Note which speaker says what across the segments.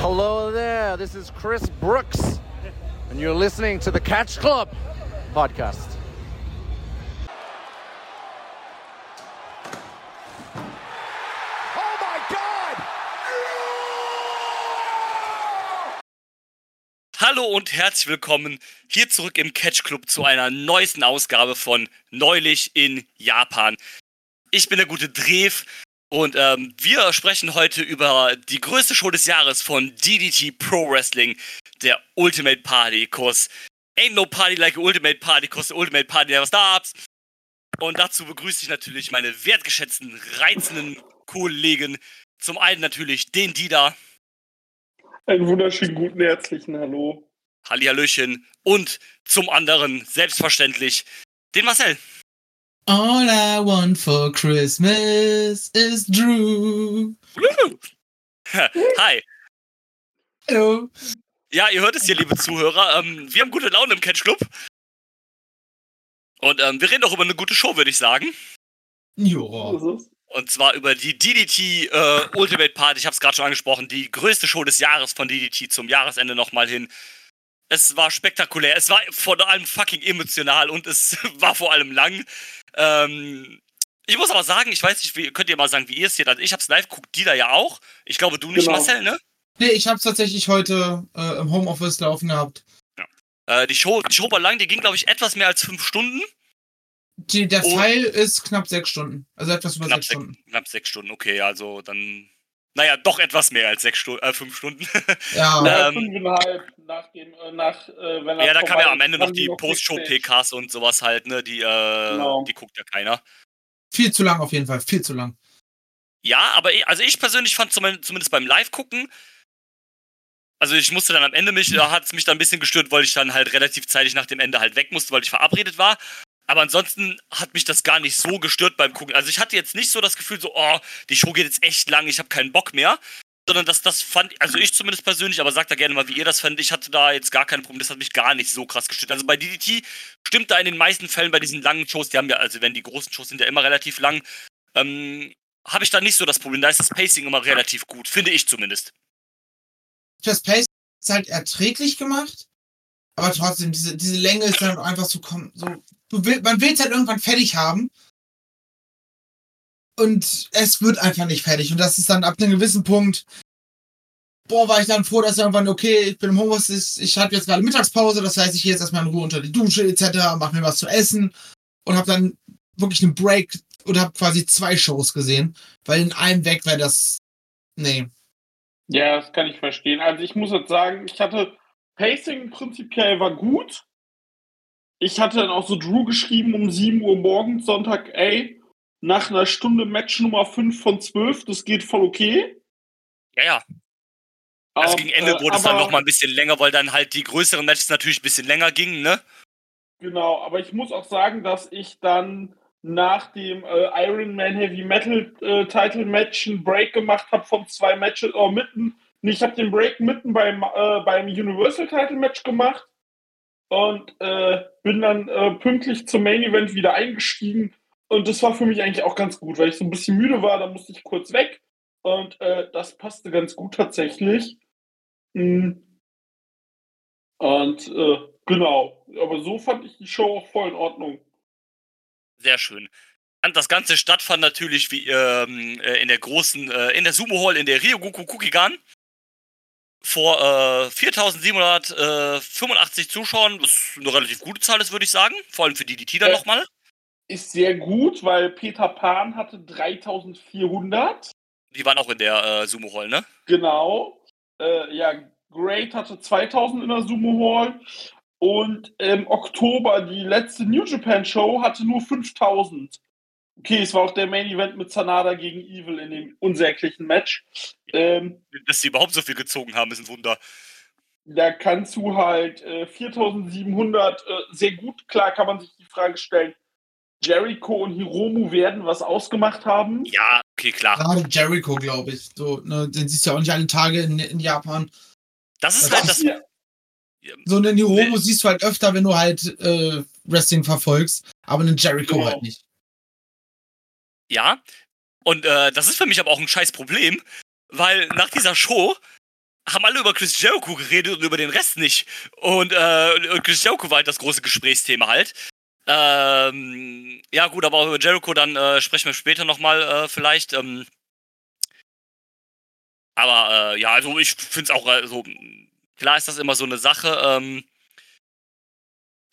Speaker 1: Hello there, this is Chris Brooks, and you're listening to the Catch Club podcast.
Speaker 2: Oh my God!
Speaker 3: Hallo und herzlich willkommen hier zurück im Catch Club zu einer neuesten Ausgabe von Neulich in Japan. Ich bin der gute Drev und ähm, wir sprechen heute über die größte Show des Jahres von DDT Pro Wrestling, der Ultimate Party. Kurs Ain't no party like a Ultimate Party, the Ultimate Party never stops. Und dazu begrüße ich natürlich meine wertgeschätzten, reizenden Kollegen. Zum einen natürlich den Dida.
Speaker 4: Einen wunderschönen guten herzlichen Hallo.
Speaker 3: Hallihallöchen. Und zum anderen, selbstverständlich, den Marcel.
Speaker 5: All I want for Christmas is Drew.
Speaker 3: Hi.
Speaker 5: Hallo.
Speaker 3: Ja, ihr hört es hier, liebe Zuhörer. Ähm, wir haben gute Laune im Catch Club. Und ähm, wir reden auch über eine gute Show, würde ich sagen.
Speaker 4: Ist?
Speaker 3: Und zwar über die DDT äh, Ultimate Party. Ich habe es gerade schon angesprochen. Die größte Show des Jahres von DDT zum Jahresende nochmal hin. Es war spektakulär. Es war vor allem fucking emotional und es war vor allem lang. Ähm, ich muss aber sagen, ich weiß nicht, wie, könnt ihr mal sagen, wie ihr es seht. Also ich hab's live, guckt die da ja auch. Ich glaube, du nicht,
Speaker 4: Genau.
Speaker 3: Marcel, ne?
Speaker 5: Nee, ich hab's tatsächlich heute äh, im Homeoffice laufen gehabt.
Speaker 3: Äh, die, Show, die Show war lang, die ging, glaube ich, etwas mehr als fünf Stunden.
Speaker 5: Die, der. Pfeil ist knapp sechs Stunden. Also etwas über
Speaker 3: Knapp
Speaker 5: sechs
Speaker 3: sechs,
Speaker 5: Stunden.
Speaker 3: knapp sechs Stunden, okay, also dann. Naja, doch etwas mehr als sechs Stunden, äh, fünf Stunden.
Speaker 5: Ja.
Speaker 4: Ja,
Speaker 3: Ähm,
Speaker 4: fünfeinhalb nach dem, äh, nach, äh, wenn er
Speaker 3: ja, da kam ja am Ende noch die Post-Show-PKs und sowas halt, ne? Die, äh,
Speaker 4: Genau.
Speaker 3: die guckt ja keiner.
Speaker 5: Viel zu lang auf jeden Fall. Viel zu lang.
Speaker 3: Ja, aber ich, also ich persönlich fand zum, zumindest beim Live-Gucken, also ich musste dann am Ende mich, da hat es mich dann ein bisschen gestört, weil ich dann halt relativ zeitig nach dem Ende halt weg musste, weil ich verabredet war. Aber ansonsten hat mich das gar nicht so gestört beim Gucken. Also ich hatte jetzt nicht so das Gefühl, so, oh, die Show geht jetzt echt lang, ich habe keinen Bock mehr. Sondern das, das fand, also ich zumindest persönlich, aber sagt da gerne mal, wie ihr das fand. Ich hatte da jetzt gar kein Problem, das hat mich gar nicht so krass gestört. Also bei DDT stimmt da in den meisten Fällen bei diesen langen Shows, die haben ja, also wenn die großen Shows sind ja immer relativ lang, ähm, habe ich da nicht so das Problem. Da ist das Pacing immer relativ gut, finde ich zumindest.
Speaker 5: Das Pace ist halt erträglich gemacht. Aber trotzdem, diese, diese Länge ist dann einfach so, komm, so will, man will es halt irgendwann fertig haben. Und es wird einfach nicht fertig. Und das ist dann ab einem gewissen Punkt, boah, war ich dann froh, dass irgendwann, okay, ich bin im Homeoffice, ich habe jetzt gerade Mittagspause, das heißt, ich gehe jetzt erstmal in Ruhe unter die Dusche etc., mache mir was zu essen und habe dann wirklich einen Break oder habe quasi zwei Shows gesehen, weil in einem weg wäre das, nee.
Speaker 4: Ja, das kann ich verstehen. Also ich muss jetzt sagen, ich hatte Pacing prinzipiell war gut. Ich hatte dann auch so Drew geschrieben um 7 Uhr morgens, Sonntag, ey, nach einer Stunde Match Nummer 5 von 12, das geht voll okay.
Speaker 3: Ja, ja. Also
Speaker 4: Ähm,
Speaker 3: gegen Ende
Speaker 4: äh,
Speaker 3: wurde es dann
Speaker 4: aber-
Speaker 3: noch mal ein bisschen länger, weil dann halt die größeren Matches natürlich ein bisschen länger gingen, ne?
Speaker 4: Genau, aber ich muss auch sagen, dass ich dann nach dem äh, Iron Man Heavy Metal äh, Title Match einen Break gemacht habe von zwei Matches, oh, mitten, nee, ich habe den Break mitten beim, äh, beim Universal Title Match gemacht und äh, bin dann äh, pünktlich zum Main Event wieder eingestiegen und das war für mich eigentlich auch ganz gut, weil ich so ein bisschen müde war, da musste ich kurz weg und äh, das passte ganz gut tatsächlich. Mm. Und äh, genau, aber so fand ich die Show auch voll in Ordnung.
Speaker 3: Sehr schön. Und das Ganze stattfand natürlich wie ähm, äh, in der großen, äh, in der Sumo Hall in der Ryogoku Kukigan. Vor äh, 4785 Zuschauern, was eine relativ gute Zahl ist, würde ich sagen. Vor allem für die, die dann
Speaker 4: Äh,
Speaker 3: nochmal.
Speaker 4: Ist sehr gut, weil Peter Pan hatte 3400.
Speaker 3: Die waren auch in der äh, Sumo Hall, ne?
Speaker 4: Genau. Äh, ja, Great hatte 2000 in der Sumo Hall. Und im Oktober die letzte New Japan Show hatte nur 5000. Okay, es war auch der Main Event mit Sanada gegen Evil in dem unsäglichen Match. Ähm,
Speaker 3: Dass sie überhaupt so viel gezogen haben, ist ein Wunder.
Speaker 4: da kannst du halt äh, 4700 äh, sehr gut, klar kann man sich die Frage stellen, Jericho und Hiromu werden was ausgemacht haben.
Speaker 3: Ja, okay, klar.
Speaker 5: Gerade Jericho, glaube ich. So, ne, den siehst du ja auch nicht alle Tage in, in Japan.
Speaker 3: Das ist
Speaker 5: Das
Speaker 3: halt das.
Speaker 4: Ja,
Speaker 5: So einen Hiromu
Speaker 3: Nee.
Speaker 5: siehst du halt öfter, wenn du halt äh, Wrestling verfolgst, aber einen Jericho
Speaker 4: Genau.
Speaker 5: halt nicht.
Speaker 3: Ja. Und äh, das ist für mich aber auch ein scheiß Problem, weil nach dieser Show haben alle über Chris Jericho geredet und über den Rest nicht. Und, äh, und Chris Jericho war halt das große Gesprächsthema halt. Ähm, ja, gut, aber auch über Jericho dann äh, sprechen wir später nochmal äh, vielleicht. Ähm, aber äh, ja, also ich finde es auch äh, so, klar ist das immer so eine Sache. Ähm,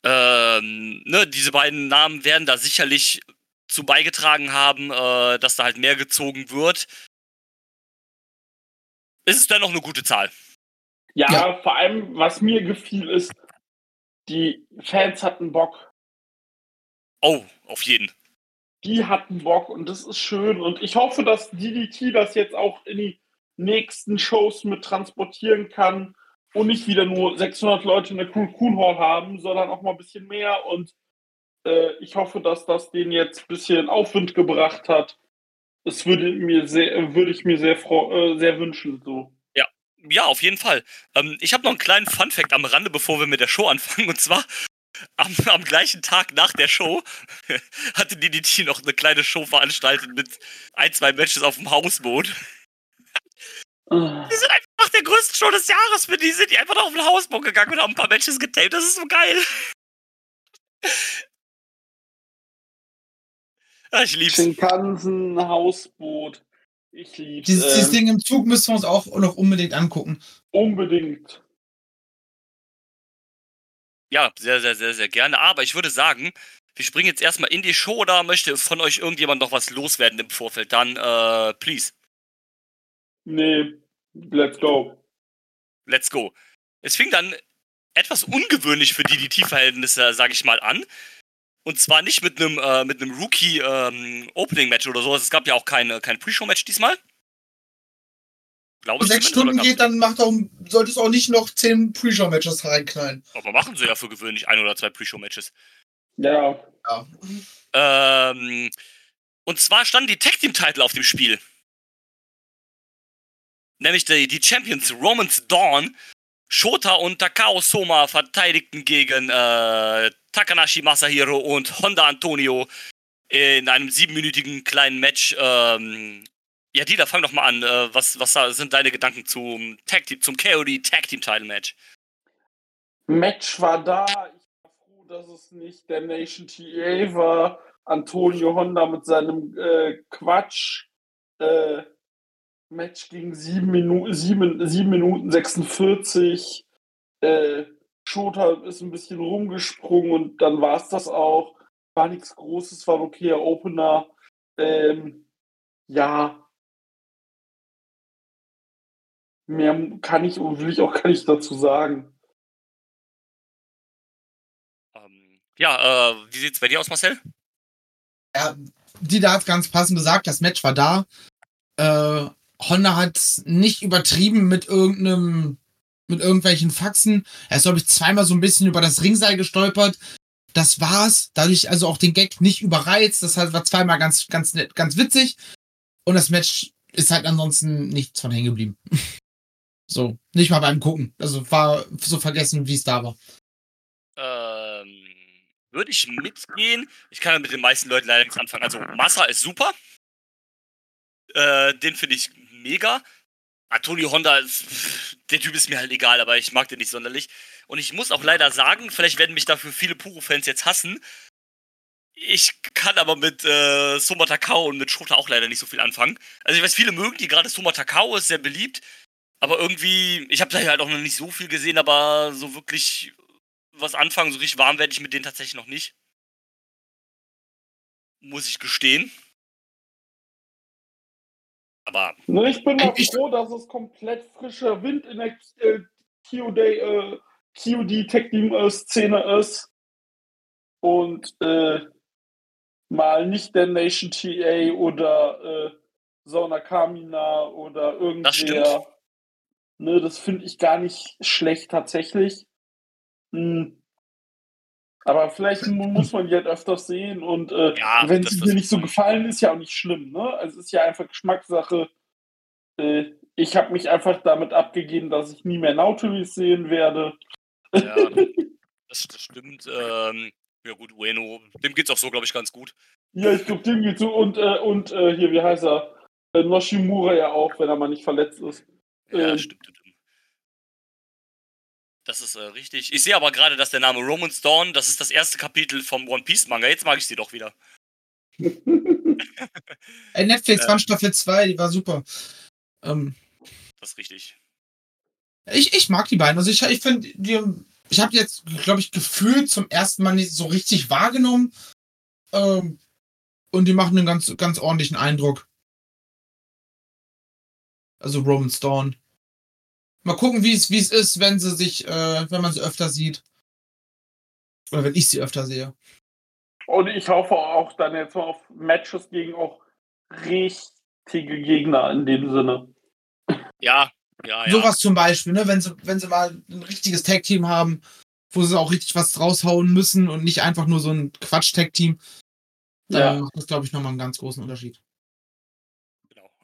Speaker 3: ähm, ne, diese beiden Namen werden da sicherlich zu beigetragen haben, äh, dass da halt mehr gezogen wird. Ist es dennoch eine gute Zahl?
Speaker 4: Ja, ja, vor allem, was mir gefiel, ist, die Fans hatten Bock.
Speaker 3: Oh, auf jeden.
Speaker 4: Die hatten Bock und das ist schön. Und ich hoffe, dass DDT das jetzt auch in die nächsten Shows mit transportieren kann und nicht wieder nur 600 Leute in der Cool Cool Hall haben, sondern auch mal ein bisschen mehr. Und äh, ich hoffe, dass das den jetzt ein bisschen Aufwind gebracht hat. Das würde mir sehr, würde ich mir sehr, äh, sehr wünschen. So.
Speaker 3: Ja, ja, auf jeden Fall. Ähm, ich habe noch einen kleinen Fun-Fact am Rande, bevor wir mit der Show anfangen. Und zwar am, am gleichen Tag nach der Show hatte DDT noch eine kleine Show veranstaltet mit ein, zwei Matches auf dem Hausboot. Die sind einfach der größte Show des Jahres für die. Sind die einfach noch auf den Hausboot gegangen und haben ein paar Matches getaped. Das ist so geil. Ja, ich lieb's.
Speaker 4: Shinkansen, Hausboot. Ich lieb's.
Speaker 5: Dieses, ähm, dieses Ding im Zug müssen wir uns auch noch unbedingt angucken.
Speaker 4: Unbedingt.
Speaker 3: Ja, sehr, sehr, sehr, sehr gerne. Aber ich würde sagen, wir springen jetzt erstmal in die Show oder möchte von euch irgendjemand noch was loswerden im Vorfeld? Dann, äh, please.
Speaker 4: Nee, let's go.
Speaker 3: Let's go. Es fing dann etwas ungewöhnlich für DDT-Verhältnisse, sage ich mal, an. Und zwar nicht mit einem äh, mit einem Rookie ähm, Opening Match oder sowas. Es gab ja auch kein, kein Pre-Show Match diesmal.
Speaker 5: Glaube ich. Sechs Stunden geht, dann macht auch, solltest du auch nicht noch zehn Pre-Show Matches reinknallen.
Speaker 3: Aber machen sie ja für gewöhnlich ein oder zwei Pre-Show Matches.
Speaker 4: Ja.
Speaker 5: ja.
Speaker 3: Ähm, und zwar standen die Tag Team Titel auf dem Spiel nämlich die, die Champions Romans Dawn, Shota und Takao Soma verteidigten gegen äh, Takanashi Masahiro und Honda Antonio in einem siebenminütigen kleinen Match. Ähm, ja, Dieter, fang doch mal an. Äh, was, was sind deine Gedanken zum Tag Team, zum KOD Tag Team Title Match?
Speaker 4: Match war da. Ich war froh, dass es nicht der Nation TA war. Antonio Honda mit seinem äh, Quatsch. Äh, Match ging 7 Minuten, 7, 7 Minuten 46. Äh, Shota ist ein bisschen rumgesprungen und dann war es das auch. War nichts Großes, war ein okayer Opener. Ähm, ja. Mehr kann ich und will ich auch gar nicht dazu sagen.
Speaker 3: Ähm, ja, äh, wie sieht's bei dir aus, Marcel?
Speaker 5: Ja, die da hat ganz passend gesagt, das Match war da. Äh, Honda hat nicht übertrieben mit irgendeinem, mit irgendwelchen Faxen. Er ist, glaube ich, zweimal so ein bisschen über das Ringseil gestolpert. Das war's. Dadurch also auch den Gag nicht überreizt. Das war zweimal ganz, ganz nett, ganz witzig. Und das Match ist halt ansonsten nichts von hängen geblieben. so, nicht mal beim Gucken. Also war so vergessen, wie es da war.
Speaker 3: Ähm, würde ich mitgehen. Ich kann mit den meisten Leuten leider nichts anfangen. Also, Massa ist super. Äh, den finde ich mega. Antonio Honda, der Typ ist mir halt egal, aber ich mag den nicht sonderlich. Und ich muss auch leider sagen, vielleicht werden mich dafür viele Puro-Fans jetzt hassen. Ich kann aber mit äh, Soma Takao und mit Schroter auch leider nicht so viel anfangen. Also ich weiß, viele mögen die, gerade Soma Takao ist sehr beliebt. Aber irgendwie, ich habe da halt auch noch nicht so viel gesehen, aber so wirklich was anfangen, so richtig warm werde ich mit denen tatsächlich noch nicht. Muss ich gestehen. Aber.
Speaker 4: Ne, ich bin auch froh, dass es komplett frischer Wind in der äh, QD, äh, QD Tech Team äh, Szene ist. Und äh, mal nicht der Nation TA oder äh, Sauna Kamina oder irgendwer. Das stimmt. Ne, das finde ich gar nicht schlecht tatsächlich. Hm. Aber vielleicht muss man die halt öfters sehen und äh, ja, wenn es mir nicht so gefallen, ist ja auch nicht schlimm. Ne? Also es ist ja einfach Geschmackssache. Äh, ich habe mich einfach damit abgegeben, dass ich nie mehr Nautilus sehen werde.
Speaker 3: Ja, das, das stimmt. Ähm, ja gut, Ueno, dem geht's auch so, glaube ich, ganz gut.
Speaker 4: Ja, ich glaube, dem geht's so. Und, äh, und äh, hier, wie heißt er? Äh, Noshimura ja auch, wenn er mal nicht verletzt ist.
Speaker 3: Ja, ähm, stimmt, stimmt. Das ist äh, richtig. Ich sehe aber gerade, dass der Name Roman's Dawn, das ist das erste Kapitel vom One Piece Manga. Jetzt mag ich sie doch wieder.
Speaker 5: Ey, Netflix
Speaker 3: Ja.
Speaker 5: fand Staffel 2, die war super. Ähm,
Speaker 3: Das ist richtig.
Speaker 5: ich, ich mag die beiden. Also ich, ich finde, die, ich habe jetzt, glaube ich, gefühlt zum ersten Mal nicht so richtig wahrgenommen. Ähm, und die machen einen ganz, ganz ordentlichen Eindruck. Also Roman Dawn. Mal gucken, wie es wie es ist, wenn sie sich, äh, wenn man sie öfter sieht. Oder wenn ich sie öfter sehe.
Speaker 4: Und ich hoffe auch dann jetzt mal auf Matches gegen auch richtige Gegner in dem Sinne.
Speaker 3: Ja, ja, ja.
Speaker 5: Sowas zum Beispiel, ne? Wenn sie, wenn sie mal ein richtiges Tag-Team haben, wo sie auch richtig was raushauen müssen und nicht einfach nur so ein Quatsch-Tag-Team, dann
Speaker 4: Ja.
Speaker 5: macht das, glaube ich, nochmal einen ganz großen Unterschied.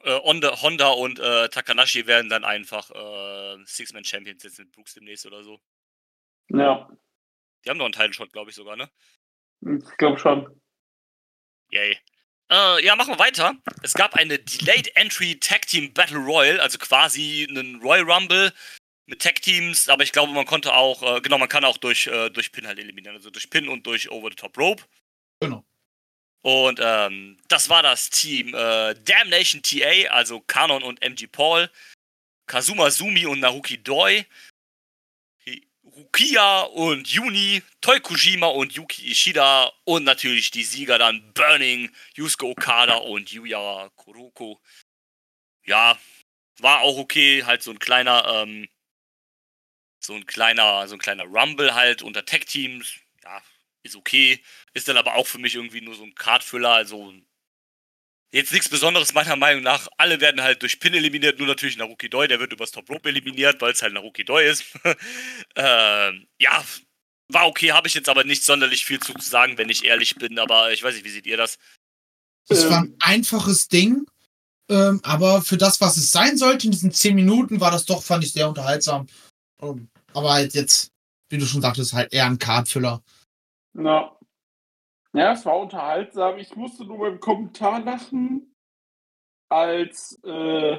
Speaker 3: Äh, Honda, Honda und äh, Takanashi werden dann einfach äh, Six-Man-Champions jetzt mit Brooks demnächst oder so.
Speaker 4: Ja,
Speaker 3: Die haben noch einen Title-Shot, glaube ich sogar, ne?
Speaker 4: ich glaube schon.
Speaker 3: Yay. Äh, ja, machen wir weiter. Es gab eine Delayed Entry Tag Team Battle Royal, also quasi einen Royal Rumble mit Tag Teams, aber ich glaube, man konnte auch, äh, genau, man kann auch durch, äh, durch Pin halt eliminieren, also durch Pin und durch Over the Top Rope.
Speaker 5: Genau.
Speaker 3: Und ähm, das war das Team äh, Damnation TA, also Kanon und MG Paul, Kazuma Sumi und Naruki Doi, Rukia und Yuni, Toykujima und Yuki Ishida und natürlich die Sieger dann Burning, Yusuke Okada und Yuya Kuroko. Ja, war auch okay, halt so ein kleiner, ähm, so ein kleiner, so ein kleiner Rumble halt unter Tech-Teams. Ja, ist okay. Ist dann aber auch für mich irgendwie nur so ein Cardfüller, also jetzt nichts Besonderes meiner Meinung nach. Alle werden halt durch Pin eliminiert, nur natürlich Naruki Doi, der wird übers Top Rope eliminiert, weil es halt Naruki Doi ist. ähm, ja, war okay, habe ich jetzt aber nicht sonderlich viel zu sagen, wenn ich ehrlich bin, aber ich weiß nicht, wie seht ihr das?
Speaker 5: Das
Speaker 4: Ähm.
Speaker 5: war ein einfaches Ding, ähm, aber für das, was es sein sollte, in diesen 10 Minuten, war das doch, fand ich, sehr unterhaltsam. Ähm, aber halt jetzt, wie du schon sagtest, halt eher ein Cardfüller.
Speaker 4: Ja. Ja, es war unterhaltsam. Ich musste nur beim Kommentar lachen, als äh,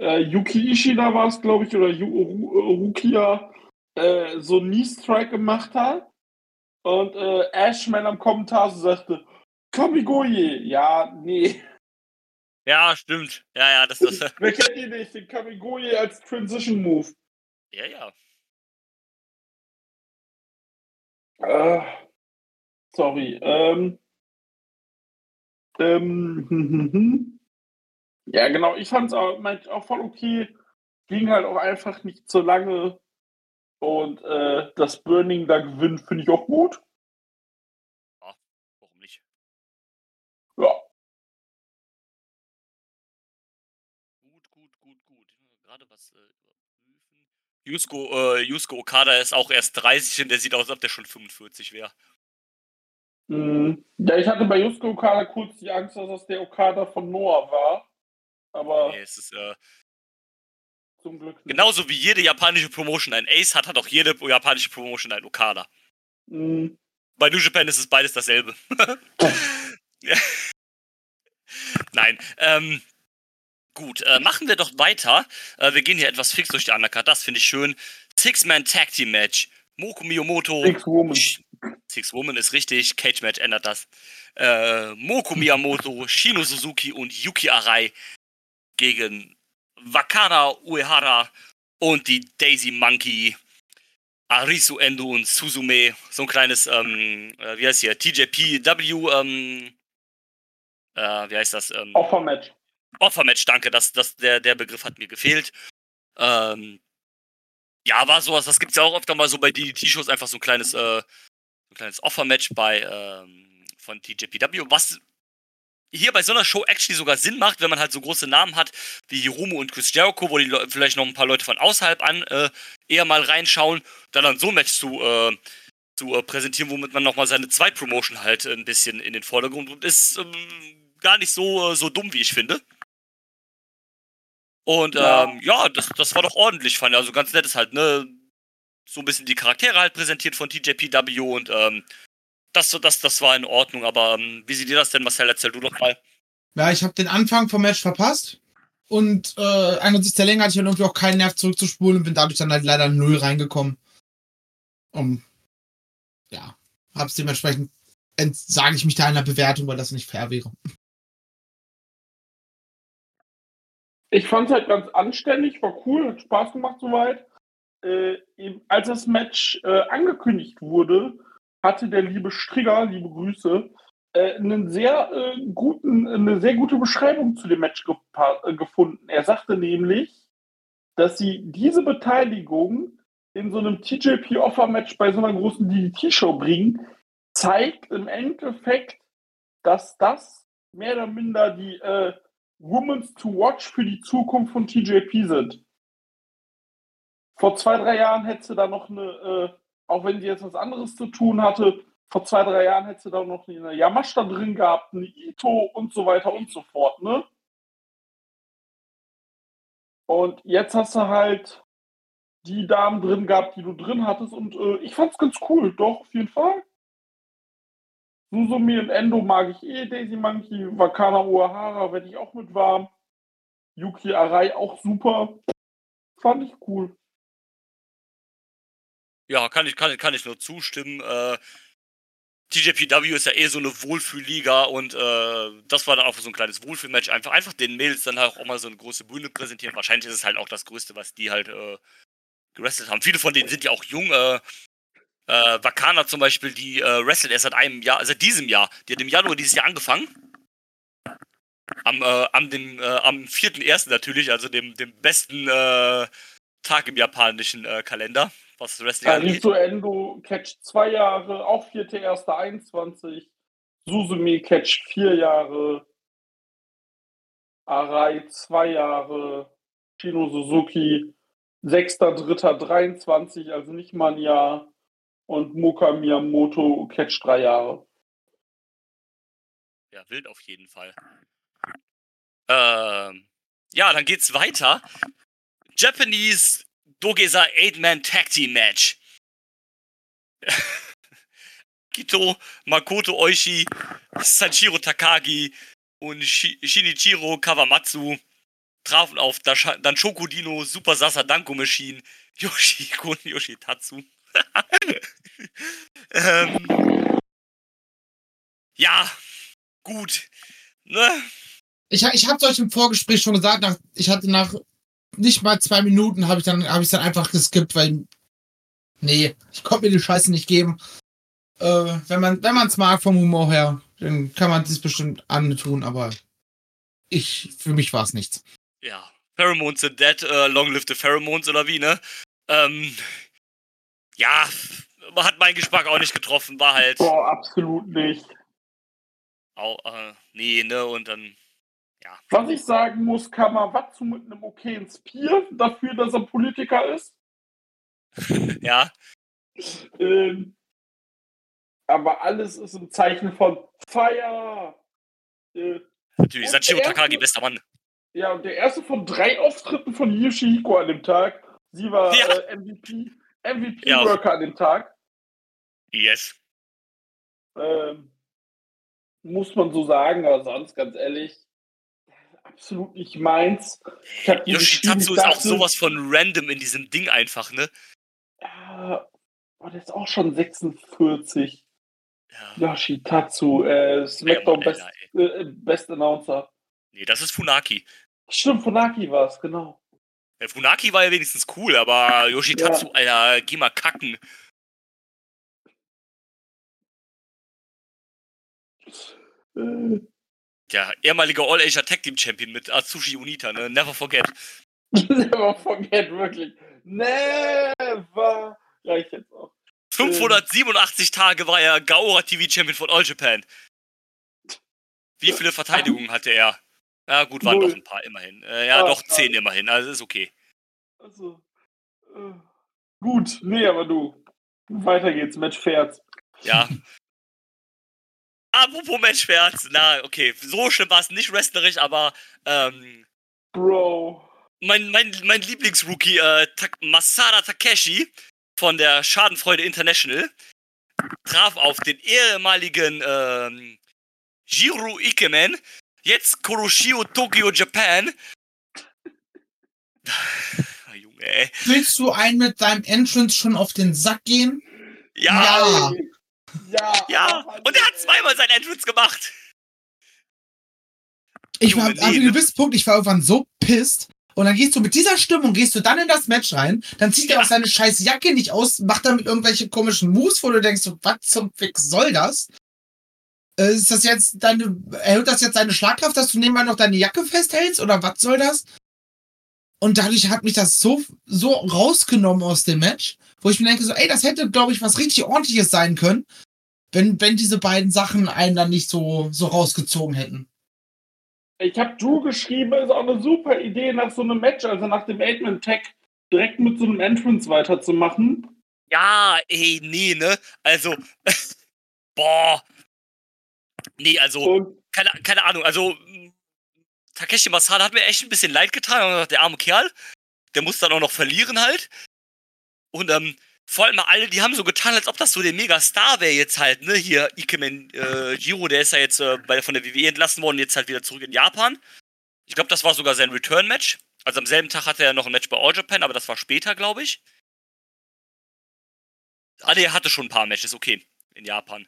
Speaker 4: äh, Yuki Ishida war es, glaube ich, oder Yu, äh, Rukia äh, so einen Knee-Strike gemacht hat. Und äh, Ashman am Kommentar so sagte, Kamigoye. Ja, nee.
Speaker 3: Ja, stimmt. Ja, ja, das ist.
Speaker 4: Wer kennt ihn nicht? Den Kamigoye als Transition Move.
Speaker 3: ja, ja.
Speaker 4: Äh, sorry. Ähm, ähm, ja, genau. Ich fand es auch, auch voll okay. Ging halt auch einfach nicht so lange. Und äh, das Burning da gewinnt, finde ich auch gut.
Speaker 3: Warum nicht?
Speaker 4: Ja.
Speaker 3: Gut, gut, gut, gut. Gerade was äh, überprüfen. Yusuke, äh, Yusuke Okada ist auch erst 30 und der sieht aus, als ob der schon 45 wäre.
Speaker 4: Mhm. Ja, ich hatte bei Yusuke Okada kurz die Angst, dass das der Okada von Noah war. Aber
Speaker 3: Nee, es ist, äh,
Speaker 4: zum Glück nicht.
Speaker 3: genauso wie jede japanische Promotion ein Ace hat, hat auch jede japanische Promotion ein Okada.
Speaker 4: Mhm.
Speaker 3: Bei New Japan ist es beides dasselbe. Ja. Nein, ähm, gut, äh, machen wir doch weiter. Äh, wir gehen hier etwas fix durch die Undercard, das finde ich schön. Six-Man Tag Team Match. Moku Miyamoto.
Speaker 4: Six Woman.
Speaker 3: Six Woman ist richtig, Cage Match ändert das. Äh, Moku Miyamoto, Shino Suzuki und Yuki Arai gegen Wakana Uehara und die Daisy Monkey, Arisu Endo und Suzume. So ein kleines, ähm, äh, wie heißt hier, TJPW, ähm, äh, wie heißt das? Ähm,
Speaker 4: Offermatch.
Speaker 3: Offermatch, danke, das, das, der, der Begriff hat mir gefehlt. Ähm, ja, war sowas, das gibt's ja auch öfter mal so bei DDT-Shows, einfach so ein kleines, äh, so ein kleines Offermatch bei, ähm, von TJPW, was hier bei so einer Show actually sogar Sinn macht, wenn man halt so große Namen hat wie Hiromu und Chris Jericho, wo die Leu- vielleicht noch ein paar Leute von außerhalb an äh, eher mal reinschauen, dann dann so ein Match zu, äh, zu äh, präsentieren, womit man nochmal seine Zweitpromotion halt ein bisschen in den Vordergrund und ist ähm, gar nicht so, äh, so dumm, wie ich finde. Und
Speaker 4: Ja.
Speaker 3: ähm, ja, das, das war doch ordentlich, fand ich. Also ganz nett ist halt, ne, so ein bisschen die Charaktere halt präsentiert von TJPW und ähm, das, das, das war in Ordnung. Aber ähm, wie seht ihr das denn, Marcel? Erzähl du doch mal.
Speaker 5: Ja, ich habe den Anfang vom Match verpasst. Und äh, angesichts der Länge hatte ich dann irgendwie auch keinen Nerv zurückzuspulen und bin dadurch dann halt leider null reingekommen. Um, ja, hab's dementsprechend entsage ich mich da einer Bewertung, weil das nicht fair wäre.
Speaker 4: Ich fand es halt ganz anständig, war cool, hat Spaß gemacht soweit. Äh, als das Match äh, angekündigt wurde, hatte der liebe Strigger, liebe Grüße, äh, einen sehr äh, guten, eine sehr gute Beschreibung zu dem Match äh, gefunden. Er sagte nämlich, dass sie diese Beteiligung in so einem TJP-Offer-Match bei so einer großen DDT-Show bringen, zeigt im Endeffekt, dass das mehr oder minder die äh, Women's to Watch für die Zukunft von TJP sind. Vor zwei, drei Jahren hätte sie da noch eine, äh, auch wenn sie jetzt was anderes zu tun hatte, vor zwei, drei Jahren hätte sie da noch eine Yamashita drin gehabt, eine Ito und so weiter und so fort, ne? Und jetzt hast du halt die Damen drin gehabt, die du drin hattest und äh, ich fand's ganz cool, doch, auf jeden Fall. Susumi und Endo mag ich eh, Daisy Monkey, Wakana Uehara werde ich auch mit warm. Yuki Arai auch super. Fand ich cool.
Speaker 3: Ja, kann ich, kann, kann ich nur zustimmen. Äh, TJPW ist ja eh so eine Wohlfühlliga und äh, das war dann auch so ein kleines Wohlfühlmatch. Einfach, einfach den Mädels dann halt auch mal so eine große Bühne präsentieren. Wahrscheinlich ist es halt auch das Größte, was die halt äh, gewrestelt haben. Viele von denen sind ja auch jung. Äh, äh, Wakana zum Beispiel, die äh, wrestelt erst seit einem Jahr, seit diesem Jahr. Die hat im Januar dieses Jahr angefangen. Am, äh, am, dem, äh, am 4.1. natürlich, also dem, dem besten äh, Tag im japanischen äh, Kalender, was Wrestling
Speaker 4: angeht. Rito Endo Catch zwei Jahre, auch 4.1.21. Susumi Catch vier Jahre. Arai zwei Jahre. Shino Suzuki 6.3.23, also nicht mal ein Jahr und Moka Miyamoto Catch drei Jahre.
Speaker 3: Ja, wild auf jeden Fall. Ähm, ja, dann geht's weiter. Japanese Dogesa 8-Man Tag Team Match. Kito, Makoto Oishi, Sanchiro Takagi und Shinichiro Kawamatsu trafen auf dann Shokodino, Super Sasa Danko Machine, Yoshiko und Yoshitatsu. ähm, ja, gut. Ne?
Speaker 5: Ich, ich habe euch im Vorgespräch schon gesagt, nach, ich hatte nach nicht mal zwei Minuten habe ich dann habe ich dann einfach geskippt, weil nee, ich konnte mir die Scheiße nicht geben. Äh, wenn man wenn man es mag vom Humor her, dann kann man das bestimmt antun, aber ich für mich war es nichts.
Speaker 3: Ja, Pheromones are dead, uh, long live the Pheromones oder wie ne? Ähm, ja, hat meinen Geschmack auch nicht getroffen, war halt.
Speaker 4: Boah, absolut nicht.
Speaker 3: Auch, äh, nee, ne, und dann, ja.
Speaker 4: Was ich sagen muss, Kamawatsu mit einem okayen Spear dafür, dass er Politiker ist.
Speaker 3: ja.
Speaker 4: Ähm, aber alles ist im Zeichen von Feier.
Speaker 3: Äh, Natürlich, Sanchiro Takagi, bester Mann.
Speaker 4: Ja, und der erste von drei Auftritten von Yoshihiko an dem Tag. Sie war ja. äh, MVP. MVP-Worker ja. an dem Tag.
Speaker 3: Yes.
Speaker 4: Ähm, muss man so sagen, aber sonst ganz ehrlich, absolut nicht meins.
Speaker 3: Yoshitatsu ist auch sowas von random in diesem Ding einfach, ne?
Speaker 4: Ja, oh, der ist auch schon 46. Ja. Yoshitatsu, äh, SmackDown ja, Best, äh, Best Announcer.
Speaker 3: Nee, das ist Funaki.
Speaker 4: Stimmt, Funaki war es, genau.
Speaker 3: Der Funaki war ja wenigstens cool, aber Yoshitatsu, ja. Alter, geh mal kacken. Äh. Ja, ehemaliger All-Asia Tag Team Champion mit Atsushi Unita, ne? Never forget.
Speaker 4: Never forget, wirklich. Never. Gleich jetzt auch.
Speaker 3: 587 Tage war er Gaora TV Champion von All Japan. Wie viele Verteidigungen hatte er? Ja, gut, waren Null. noch ein paar immerhin. Äh, ja, ah, doch zehn ja. immerhin, also ist okay.
Speaker 4: Also, äh, gut, nee, aber du. Weiter geht's, Match Pferd.
Speaker 3: Ja. Apropos Match Pferd, na, okay, so schlimm war es nicht wrestlerisch, aber, ähm.
Speaker 4: Bro.
Speaker 3: Mein, mein, mein Lieblingsrookie, äh, Ta Masada Takeshi von der Schadenfreude International traf auf den ehemaligen, ähm, Jiro Ikemen, jetzt Kuroshio Tokyo Japan Nee.
Speaker 5: Willst du einen mit deinem Entrance schon auf den Sack gehen?
Speaker 3: Ja,
Speaker 5: Ja.
Speaker 4: Ja,
Speaker 3: ja.
Speaker 4: aber
Speaker 3: Und er hat zweimal sein Entrance gemacht.
Speaker 5: Ich war ab
Speaker 3: nee,
Speaker 5: einem
Speaker 3: ne?
Speaker 5: gewissen Punkt, ich war irgendwann so pisst. Und dann gehst du mit dieser Stimmung, gehst du dann in das Match rein, dann zieht er
Speaker 3: Ja.
Speaker 5: auch seine scheiß Jacke nicht aus, macht damit irgendwelche komischen Moves, wo du denkst, so, was zum Fix soll das? Äh, Ist das jetzt deine, erhöht das jetzt deine Schlagkraft, dass du nebenbei noch deine Jacke festhältst oder was soll das? Und dadurch hat mich das so, so rausgenommen aus dem Match, wo ich mir denke, so, ey, das hätte, glaube ich, was richtig ordentliches sein können, wenn, wenn diese beiden Sachen einen dann nicht so, so rausgezogen hätten.
Speaker 4: Ich habe Drew geschrieben, ist auch eine super Idee, nach so einem Match, also nach dem Eight-Man-Tag, direkt mit so einem Entrance weiterzumachen.
Speaker 3: Ja, ey, nee, ne? Also, boah. Nee, also,
Speaker 4: Und
Speaker 3: keine, keine Ahnung, also Takeshi Masada hat mir echt ein bisschen leid getan, aber der arme Kerl, der muss dann auch noch verlieren halt. Und ähm, vor allem alle, die haben so getan, als ob das so der Megastar wäre jetzt halt, ne? Hier Ikemen äh, Jiro, der ist ja jetzt äh, von der WWE entlassen worden, jetzt halt wieder zurück in Japan. Ich glaube, das war sogar sein Return-Match. Also am selben Tag hatte er noch ein Match bei All Japan, aber das war später, glaube ich. Ah, nee, er hatte schon ein paar Matches, okay, in Japan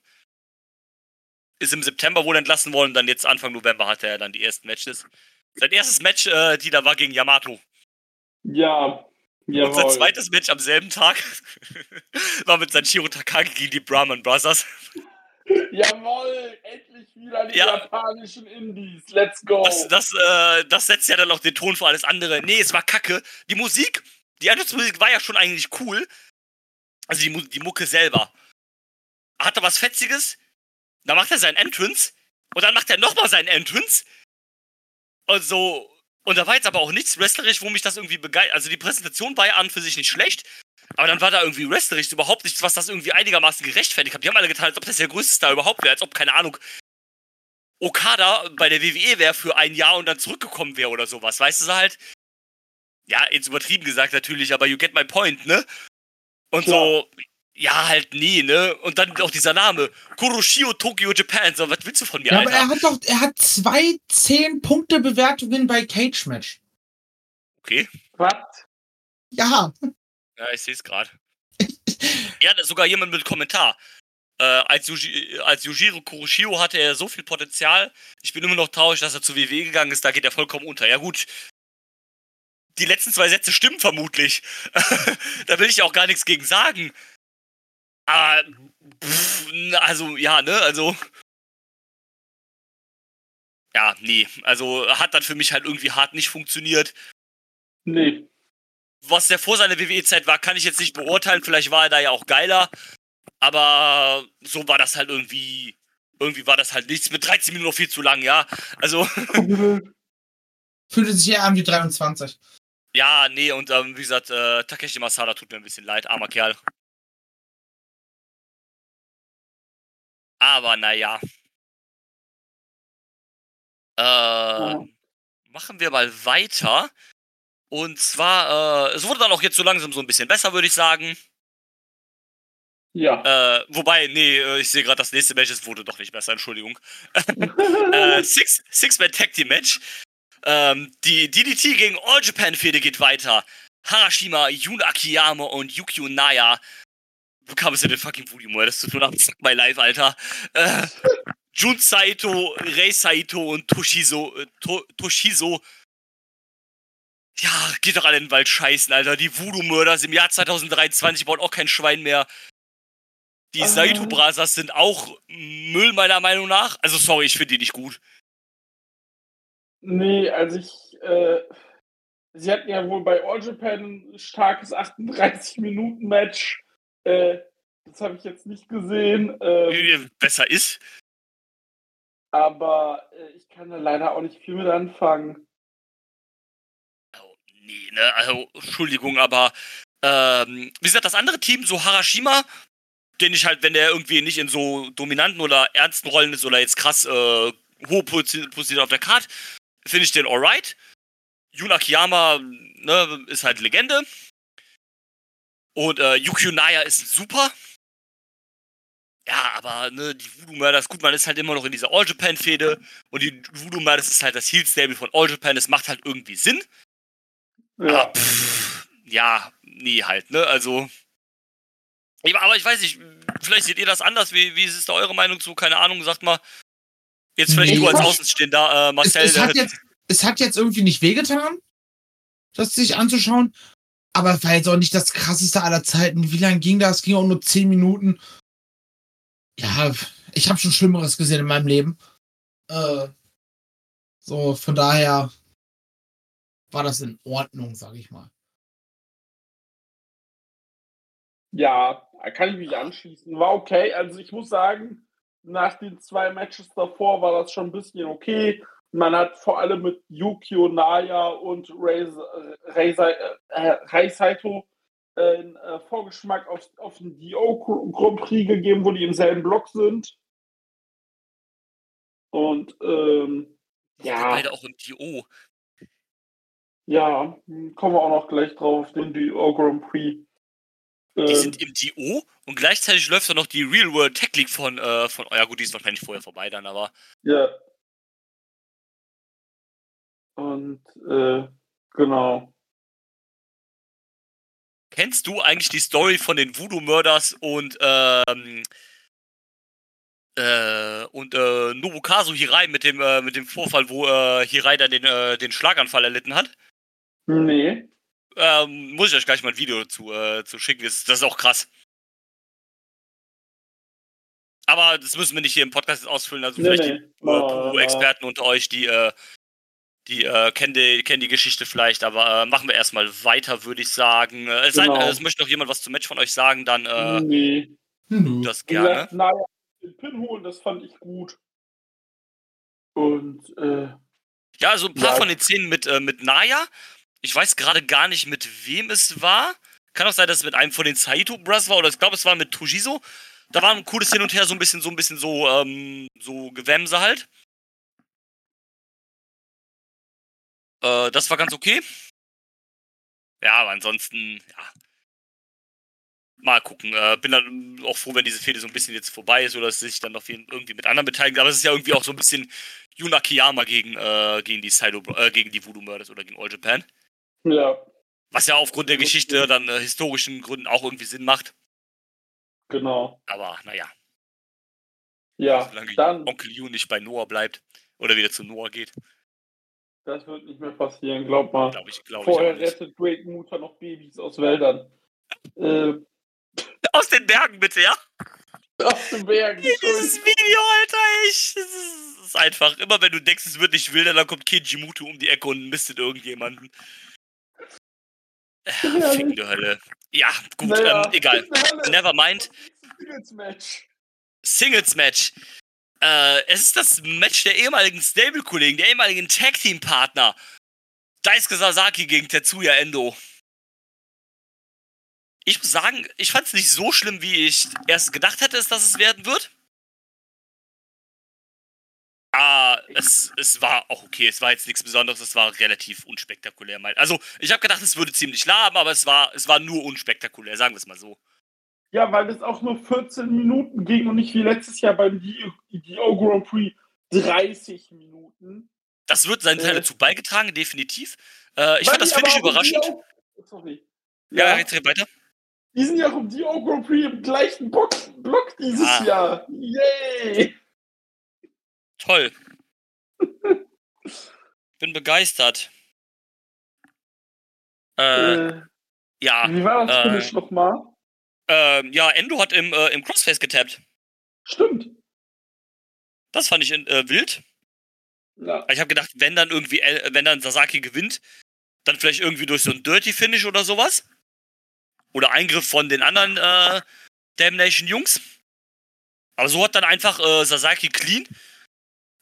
Speaker 3: ist im September wohl entlassen worden, dann jetzt Anfang November hatte er dann die ersten Matches. Sein erstes Match, äh, die da war gegen Yamato.
Speaker 4: ja,
Speaker 3: Und sein
Speaker 4: jawohl.
Speaker 3: zweites Match am selben Tag war mit Sanshiro Takagi gegen die Brahman Brothers.
Speaker 4: Jawohl, endlich wieder die
Speaker 3: Ja.
Speaker 4: japanischen Indies. Let's go.
Speaker 3: Das, das, äh, das setzt ja dann auch den Ton für alles andere. Nee, es war kacke. Die Musik, die Musik war ja schon eigentlich cool. Also die, die Mucke selber. Hatte was Fetziges. Dann macht er seinen Entrance. Und dann macht er nochmal seinen Entrance. Und so. Und da war jetzt aber auch nichts wrestlerisch, wo mich das irgendwie begeistert. Also die Präsentation war ja an und für sich nicht schlecht. Aber dann war da irgendwie wrestlerisch überhaupt nichts, was das irgendwie einigermaßen gerechtfertigt hat. Die haben alle getan, als ob das der größte Star überhaupt wäre. Als ob, keine Ahnung, Okada bei der WWE wäre für ein Jahr und dann zurückgekommen wäre oder sowas. Weißt du so halt? Ja, jetzt übertrieben gesagt natürlich, aber you get my point, ne? Und so, ja, halt nee, ne? Und dann auch dieser Name, Kuroshio Tokyo Japan. So, was willst du von mir,
Speaker 5: Ja, aber
Speaker 3: Alter?
Speaker 5: er hat doch, er hat zwei 10-Punkte-Bewertungen bei Cage Match.
Speaker 3: Okay,
Speaker 4: Was?
Speaker 5: Ja,
Speaker 3: ja, ich sehe es gerade. ja, da ist sogar jemand mit Kommentar. Äh, als, Yuji, als Yujiro Kuroshio hatte er so viel Potenzial. Ich bin immer noch traurig, dass er zu WWE gegangen ist. Da geht er vollkommen unter. Ja, gut. Die letzten zwei Sätze stimmen vermutlich. da will ich auch gar nichts gegen sagen. Aber, pff, also, ja, ne, also. Ja, nee. Also hat dann für mich halt irgendwie hart nicht funktioniert.
Speaker 4: Nee.
Speaker 3: Was der vor seiner WWE-Zeit war, kann ich jetzt nicht beurteilen. Vielleicht war er da ja auch geiler. Aber so war das halt irgendwie. Irgendwie war das halt nichts. Mit 13 Minuten noch viel zu lang, ja. Also,
Speaker 5: fühlte sich eher an wie 23.
Speaker 3: ja, nee, und ähm, wie gesagt, äh, Takeshi Masada tut mir ein bisschen leid, armer Kerl. Aber naja. Äh, machen wir mal weiter. Und zwar, äh, es wurde dann auch jetzt so langsam so ein bisschen besser, würde ich sagen.
Speaker 4: Ja.
Speaker 3: Äh, wobei, nee, äh, ich sehe gerade, das nächste Match es wurde doch nicht besser, Entschuldigung. äh, Six, Six-Man Tag Team Match. Ähm, die DDT gegen All Japan Fehde geht weiter. Harashima, Yun Akiyama und Yukio Naya. Wo kam es denn den fucking Volume? Das tut nur nach My Life, Alter. Äh, Jun Saito, Rei Saito und Toshizo, äh, to Toshizo. Ja, geht doch alle in den Wald scheißen, Alter. Die Voodoo-Murders im Jahr 2023 baut auch kein Schwein mehr. Die
Speaker 4: Ah.
Speaker 3: Saito Brothers sind auch Müll meiner Meinung nach. Also sorry, ich finde die nicht gut.
Speaker 4: Nee, also ich, äh, sie hatten ja wohl bei All Japan ein starkes 38-Minuten-Match. Äh, das habe ich jetzt nicht gesehen. Ähm,
Speaker 3: Äh, Besser ist.
Speaker 4: aber äh, ich kann da leider auch nicht viel mit anfangen.
Speaker 3: Oh, nee, ne, also Entschuldigung, aber ähm, wie gesagt, das andere Team, so Harashima, den ich halt, wenn der irgendwie nicht in so dominanten oder ernsten Rollen ist oder jetzt krass äh, hohe Position auf der Card, finde ich den alright. Yun Akiyama, ne, ist halt Legende. Und äh, Yukio Naya ist super. Ja, aber ne, die Voodoo Murders, gut, man ist halt immer noch in dieser All Japan Fehde und die Voodoo Murders ist halt das Heel Stable von All Japan, das macht halt irgendwie Sinn.
Speaker 4: Ja.
Speaker 3: Ah, pff, ja, nie halt, ne? Also. Aber ich weiß nicht, vielleicht seht ihr das anders. Wie, wie ist da eure Meinung zu? Keine Ahnung, sagt mal. Jetzt vielleicht
Speaker 5: Nee,
Speaker 3: du als Außenstehender, äh,
Speaker 5: Es,
Speaker 3: Marcel.
Speaker 5: es, hat
Speaker 3: der-
Speaker 5: jetzt, es hat jetzt irgendwie nicht wehgetan, das sich anzuschauen. Aber es war jetzt auch nicht das krasseste aller Zeiten. Wie lange ging das? Ging auch nur 10 Minuten. Ja, ich habe schon Schlimmeres gesehen in meinem Leben. Äh, so, von daher war das in Ordnung, sag ich mal.
Speaker 4: Ja, kann ich mich anschließen. War okay. Also ich muss sagen, nach den zwei Matches davor war das schon ein bisschen okay. Man hat vor allem mit Yukio Naya und Rei Rei- äh, Rei Saito äh, einen äh, Vorgeschmack auf, auf den DO Grand Prix gegeben, wo die im selben Block sind. Und ähm, ja.
Speaker 3: Beide auch im DO.
Speaker 4: ja, kommen wir auch noch gleich drauf, den DO Grand Prix.
Speaker 3: Die
Speaker 4: Ähm,
Speaker 3: sind im DO und gleichzeitig läuft da noch die Real World Tech League von, äh, von, oh ja gut, die ist wahrscheinlich vorher vorbei dann, aber
Speaker 4: Ja. Und äh, genau.
Speaker 3: kennst du eigentlich die Story von den Voodoo Murders und, ähm, äh, und, äh, Nobukazu Hirai mit dem, äh, mit dem Vorfall, wo, äh, Hirai dann den, äh, den Schlaganfall erlitten hat?
Speaker 4: Nee.
Speaker 3: Ähm, muss ich euch gleich mal ein Video zu, äh, zu schicken, das, das ist auch krass. Aber das müssen wir nicht hier im Podcast jetzt ausfüllen, also
Speaker 4: Nee,
Speaker 3: vielleicht
Speaker 4: nee.
Speaker 3: die
Speaker 4: Na,
Speaker 3: äh. Experten unter euch, die, äh, die äh, kennen, die kennen die Geschichte vielleicht, aber äh, machen wir erstmal weiter, würde ich sagen. Äh, es sei denn,
Speaker 4: Genau.
Speaker 3: äh, es möchte noch jemand was zum Match von euch sagen, dann äh,
Speaker 4: nee.
Speaker 3: Das
Speaker 4: Wie gesagt,
Speaker 3: gerne.
Speaker 4: Naja, den Pin holen, das fand ich gut. Und äh,
Speaker 3: Ja, also ein paar
Speaker 4: Ja.
Speaker 3: von den Szenen mit, äh, mit Naya. Ich weiß gerade gar nicht, mit wem es war. Kann auch sein, dass es mit einem von den Saito Brothers war, oder ich glaube, es war mit Tojiso. Da war ein cooles Hin und Her, so ein bisschen, so ein bisschen so, ähm, so Gewämse halt. Äh, das war ganz okay. Ja, aber ansonsten, ja. Mal gucken. Äh, bin dann auch froh, wenn diese Fehde so ein bisschen jetzt vorbei ist oder dass sie sich dann noch irgendwie mit anderen beteiligen. Aber es ist ja irgendwie auch so ein bisschen Yuna Kiyama gegen, äh, gegen die Saito, äh, gegen die Voodoo Murders oder gegen All Japan.
Speaker 4: ja,
Speaker 3: Was ja aufgrund der Geschichte dann äh, historischen Gründen auch irgendwie Sinn macht.
Speaker 4: genau.
Speaker 3: Aber naja,
Speaker 4: Ja,
Speaker 3: solange
Speaker 4: dann,
Speaker 3: Onkel Yu nicht bei Noah bleibt oder wieder zu Noah geht,
Speaker 4: das wird nicht mehr passieren, glaub mal.
Speaker 3: glaube ich, glaube ich
Speaker 4: Vorher
Speaker 3: nicht.
Speaker 4: rettet Great Mutter noch Babys aus Wäldern. Äh,
Speaker 3: Aus den Bergen bitte, ja?
Speaker 4: aus den Bergen.
Speaker 3: Dieses Video, Alter, ich. Es ist, einfach. Immer wenn du denkst, es wird nicht wilder, dann kommt Keiji Mutu um die Ecke und mistet irgendjemanden. Äh, Fickende Hölle. Ja, gut,
Speaker 4: Naja,
Speaker 3: ähm, egal. Never mind.
Speaker 4: Singles Match.
Speaker 3: Singles Match. Äh, es ist das Match der ehemaligen Stable-Kollegen, der ehemaligen Tag-Team-Partner. Daisuke Sasaki gegen Tetsuya Endo. Ich muss sagen, ich fand es nicht so schlimm, wie ich erst gedacht hätte, dass es werden wird. Ah, es, es war auch okay. Es war jetzt nichts Besonderes. Es war relativ unspektakulär. Also, ich habe gedacht, es würde ziemlich laben, aber es war, es war nur unspektakulär, sagen wir es mal so.
Speaker 4: Ja, weil es auch nur 14 Minuten ging und nicht wie letztes Jahr beim DO Grand Prix 30 Minuten.
Speaker 3: Das wird seinen Teil
Speaker 4: Äh.
Speaker 3: dazu beigetragen, definitiv. Äh, ich fand das Finish überraschend.
Speaker 4: Sorry.
Speaker 3: Ja,
Speaker 4: Ja,
Speaker 3: jetzt red weiter.
Speaker 4: die sind ja auch im DO Grand Prix im gleichen Block, Block dieses
Speaker 3: Ah.
Speaker 4: Jahr. Yay!
Speaker 3: Toll. Bin begeistert. Äh,
Speaker 4: Äh,
Speaker 3: ja,
Speaker 4: wie war das
Speaker 3: äh,
Speaker 4: Finish nochmal?
Speaker 3: Ähm, ja, Endo hat im, äh, im Crossface getappt.
Speaker 4: Stimmt.
Speaker 3: Das fand ich äh, wild.
Speaker 4: Ja.
Speaker 3: Ich habe gedacht, wenn dann irgendwie, äh, wenn dann Sasaki gewinnt, dann vielleicht irgendwie durch so ein Dirty Finish oder sowas. Oder Eingriff von den anderen äh, Damnation Jungs. Aber so hat dann einfach äh, Sasaki clean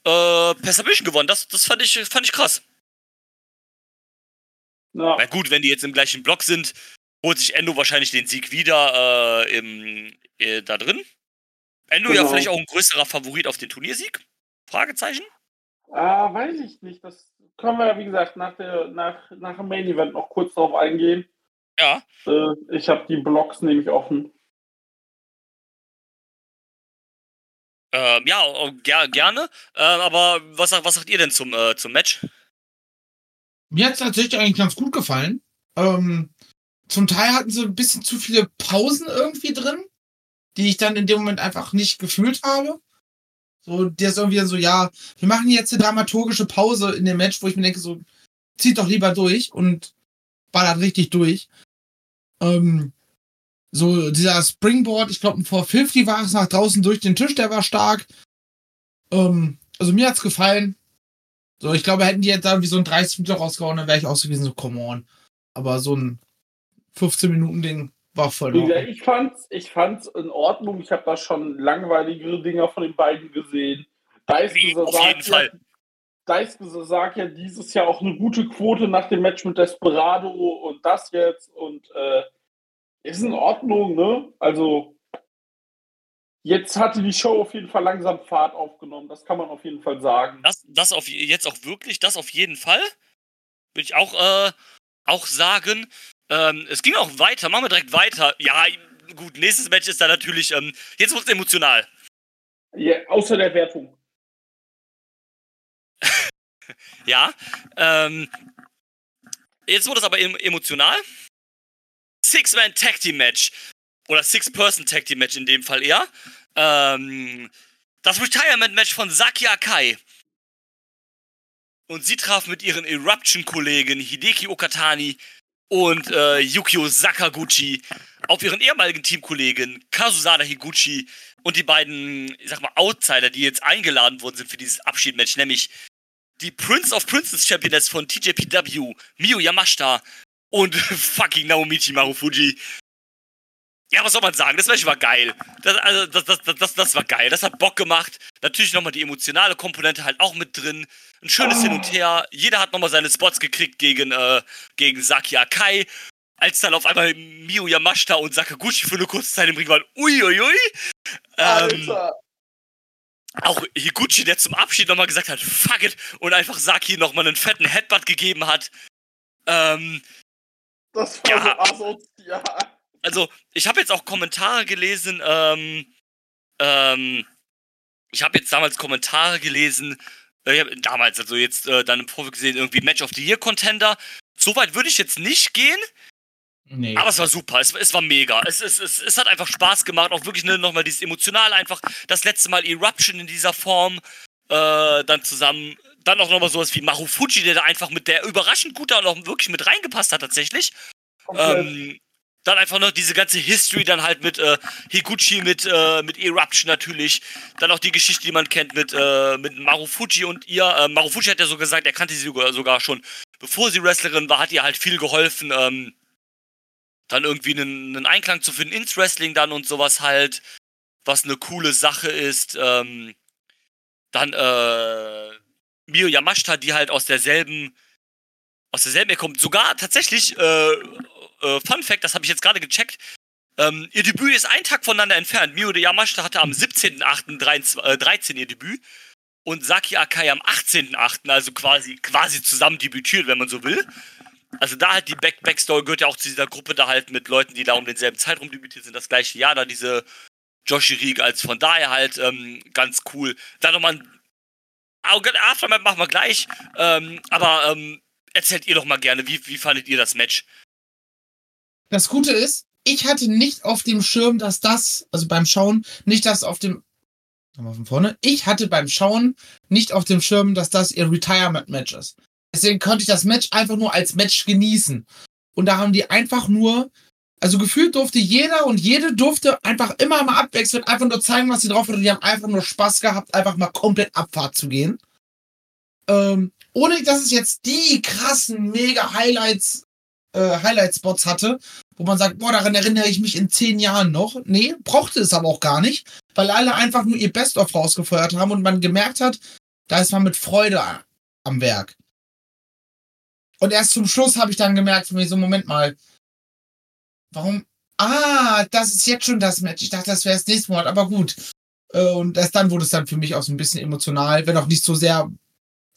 Speaker 3: äh, per Submission gewonnen. Das, das fand ich, fand ich krass.
Speaker 4: Ja.
Speaker 3: Na gut, wenn die jetzt im gleichen Block sind, holt sich Endo wahrscheinlich den Sieg wieder äh, im, äh, da drin. Endo ja
Speaker 4: Genau.
Speaker 3: vielleicht auch ein größerer Favorit auf den Turniersieg? Fragezeichen?
Speaker 4: Ah, weiß ich nicht. Das können wir ja, wie gesagt, nach, der, nach, nach dem Main Event noch kurz drauf eingehen.
Speaker 3: Ja.
Speaker 4: Äh, ich habe die Blocks nämlich offen.
Speaker 3: Ähm, ja, oh, ger gerne. Äh, aber was, sagt- was sagt ihr denn zum, äh, zum Match?
Speaker 5: Mir hat es tatsächlich eigentlich ganz gut gefallen. Ähm, zum Teil hatten sie ein bisschen zu viele Pausen irgendwie drin, die ich dann in dem Moment einfach nicht gefühlt habe. So, der ist irgendwie so, ja, wir machen jetzt eine dramaturgische Pause in dem Match, wo ich mir denke, so, zieht doch lieber durch und ballert richtig durch. Ähm, so, dieser Springboard, ich glaube, vor 50 war es nach draußen durch den Tisch, der war stark. Ähm, also mir hat's gefallen. So, ich glaube, hätten die jetzt da wie so ein 30 Minuten rausgehauen, dann wäre ich auch so gewesen, so, come on. Aber so ein 15-Minuten-Ding war voll
Speaker 4: Wie
Speaker 5: in
Speaker 4: gesagt,
Speaker 5: Ordnung.
Speaker 4: ich fand's, ich fand's in Ordnung. Ich habe da schon langweiligere Dinger von den beiden gesehen. Daisuke
Speaker 3: Fall.
Speaker 4: ja, Daisuke sagt ja dieses Jahr auch eine gute Quote nach dem Match mit Desperado und das jetzt und äh, ist in Ordnung, ne? Also jetzt hatte die Show auf jeden Fall langsam Fahrt aufgenommen. Das kann man auf jeden Fall sagen.
Speaker 3: Das, das auf jetzt auch wirklich, das auf jeden Fall. Würde ich auch, äh, auch sagen. Ähm, es ging auch weiter, machen wir direkt weiter. Ja, gut, nächstes Match ist da natürlich, ähm, jetzt wird es emotional.
Speaker 4: Ja, außer der Wertung.
Speaker 3: Ja. Ähm, jetzt wurde es aber em emotional. Six-Man Tag Team Match. Oder Six-Person Tag Team Match in dem Fall eher. Ähm, das Retirement Match von Saki Akai. Und sie traf mit ihren Eruption-Kollegen Hideki Okatani und äh, Yukio Sakaguchi auf ihren ehemaligen Teamkollegen Kazusada Higuchi und die beiden, ich sag mal, Outsider, die jetzt eingeladen worden sind für dieses Abschiedmatch, nämlich die Prince of Princess Championess von TJPW, Miyu Yamashita und fucking Naomichi Marufuji. Ja, was soll man sagen? Das Match war geil. Das, also, das, das, das, das, das war geil. Das hat Bock gemacht. Natürlich nochmal die emotionale Komponente halt auch mit drin. Ein schönes Hin und Her. Jeder hat nochmal seine Spots gekriegt gegen, äh, gegen Saki Akai. Als dann auf einmal Miyu Yamashita und Sakaguchi für eine kurze Zeit im Ring waren. Uiuiui. Ähm,
Speaker 4: Alter,
Speaker 3: auch Higuchi, der zum Abschied nochmal gesagt hat, fuck it, und einfach Saki nochmal einen fetten Headbutt gegeben hat. Ähm,
Speaker 4: das war
Speaker 3: ja.
Speaker 4: so asozial.
Speaker 3: also, ich habe jetzt auch Kommentare gelesen, ähm, ähm, ich habe jetzt damals Kommentare gelesen, ich hab damals, also jetzt äh, dann im Vorfeld gesehen, irgendwie Match of the Year Contender. Soweit würde ich jetzt nicht gehen,
Speaker 5: Nee.
Speaker 3: aber es war super, es, es war mega. Es, es, es, es hat einfach Spaß gemacht, auch wirklich ne, nochmal dieses Emotionale einfach. Das letzte Mal Eruption in dieser Form, äh, dann zusammen, dann auch nochmal sowas wie Marufuji, der da einfach mit der überraschend gut da noch wirklich mit reingepasst hat tatsächlich.
Speaker 4: Komplett.
Speaker 3: Ähm, dann einfach noch diese ganze History, dann halt mit äh, Higuchi, mit, äh, mit Eruption natürlich. Dann auch die Geschichte, die man kennt mit, äh, mit Marufuji und ihr. Äh, Marufuji hat ja so gesagt, er kannte sie sogar, schon, bevor sie Wrestlerin war, hat ihr halt viel geholfen, ähm, dann irgendwie einen, einen Einklang zu finden ins Wrestling dann und sowas halt, was eine coole Sache ist. Ähm, dann äh, Mio Yamashita, die halt aus derselben aus derselben Ecke kommt. Sogar tatsächlich, äh, äh, Fun Fact, das habe ich jetzt gerade gecheckt. Ähm, ihr Debüt ist ein Tag voneinander entfernt. Mio de Yamashita hatte am 17.08.13 ihr Debüt und Saki Akai am 18.08., also quasi, quasi zusammen debütiert, wenn man so will. Also da halt die Back Backstory gehört ja auch zu dieser Gruppe da halt mit Leuten, die da um denselben Zeitraum debütiert sind, das gleiche Jahr, da diese Joshi Rieg, also von daher halt ähm, ganz cool. Dann nochmal ein Aftermath machen wir gleich. Ähm, aber ähm, erzählt ihr doch mal gerne, wie, wie fandet ihr das Match?
Speaker 5: Das Gute ist, ich hatte nicht auf dem Schirm, dass das, also beim Schauen, nicht das auf dem, nochmal von vorne, ich hatte beim Schauen nicht auf dem Schirm, dass das ihr Retirement-Match ist. Deswegen konnte ich das Match einfach nur als Match genießen. Und da haben die einfach nur, also gefühlt durfte jeder und jede durfte einfach immer mal abwechseln, einfach nur zeigen, was sie drauf hat. Und die haben einfach nur Spaß gehabt, einfach mal komplett Abfahrt zu gehen. Ähm, ohne dass es jetzt die krassen, mega Highlights, äh, Highlight-Spots hatte, wo man sagt, boah, daran erinnere ich mich in zehn Jahren noch. Nee, brauchte es aber auch gar nicht, weil alle einfach nur ihr Best-of rausgefeuert haben und man gemerkt hat, da ist man mit Freude am Werk. Und erst zum Schluss habe ich dann gemerkt, für mich so, Moment mal, warum? Ah, das ist jetzt schon das Match. Ich dachte, das wäre das nächste Mal, aber gut. Äh, Und erst dann wurde es dann für mich auch so ein bisschen emotional, wenn auch nicht so sehr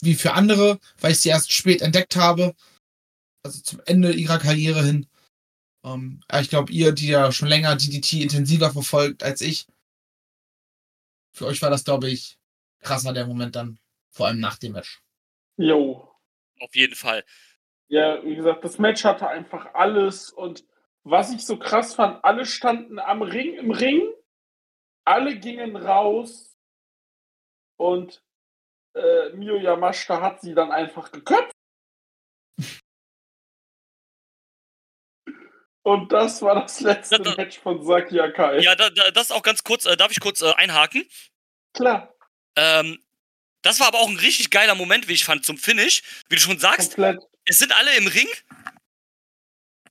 Speaker 5: wie für andere, weil ich sie erst spät entdeckt habe. Also zum Ende ihrer Karriere hin. Ähm, ich glaube, ihr, die ja schon länger DDT intensiver verfolgt als ich, für euch war das, glaube ich, krasser der Moment dann. Vor allem nach dem Match.
Speaker 4: Jo.
Speaker 3: Auf jeden Fall.
Speaker 4: Ja, wie gesagt, das Match hatte einfach alles und was ich so krass fand, alle standen am Ring im Ring, alle gingen raus und äh, Mio Yamashita hat sie dann einfach geköpft. Und das war das letzte
Speaker 3: Da- da-
Speaker 4: Match von Saki Akai.
Speaker 3: Ja, da, da, das auch ganz kurz, äh, darf ich kurz äh, einhaken?
Speaker 4: Klar,
Speaker 3: Ähm, das war aber auch ein richtig geiler Moment, wie ich fand, zum Finish. Wie du schon sagst,
Speaker 4: komplett.
Speaker 3: es sind alle im Ring.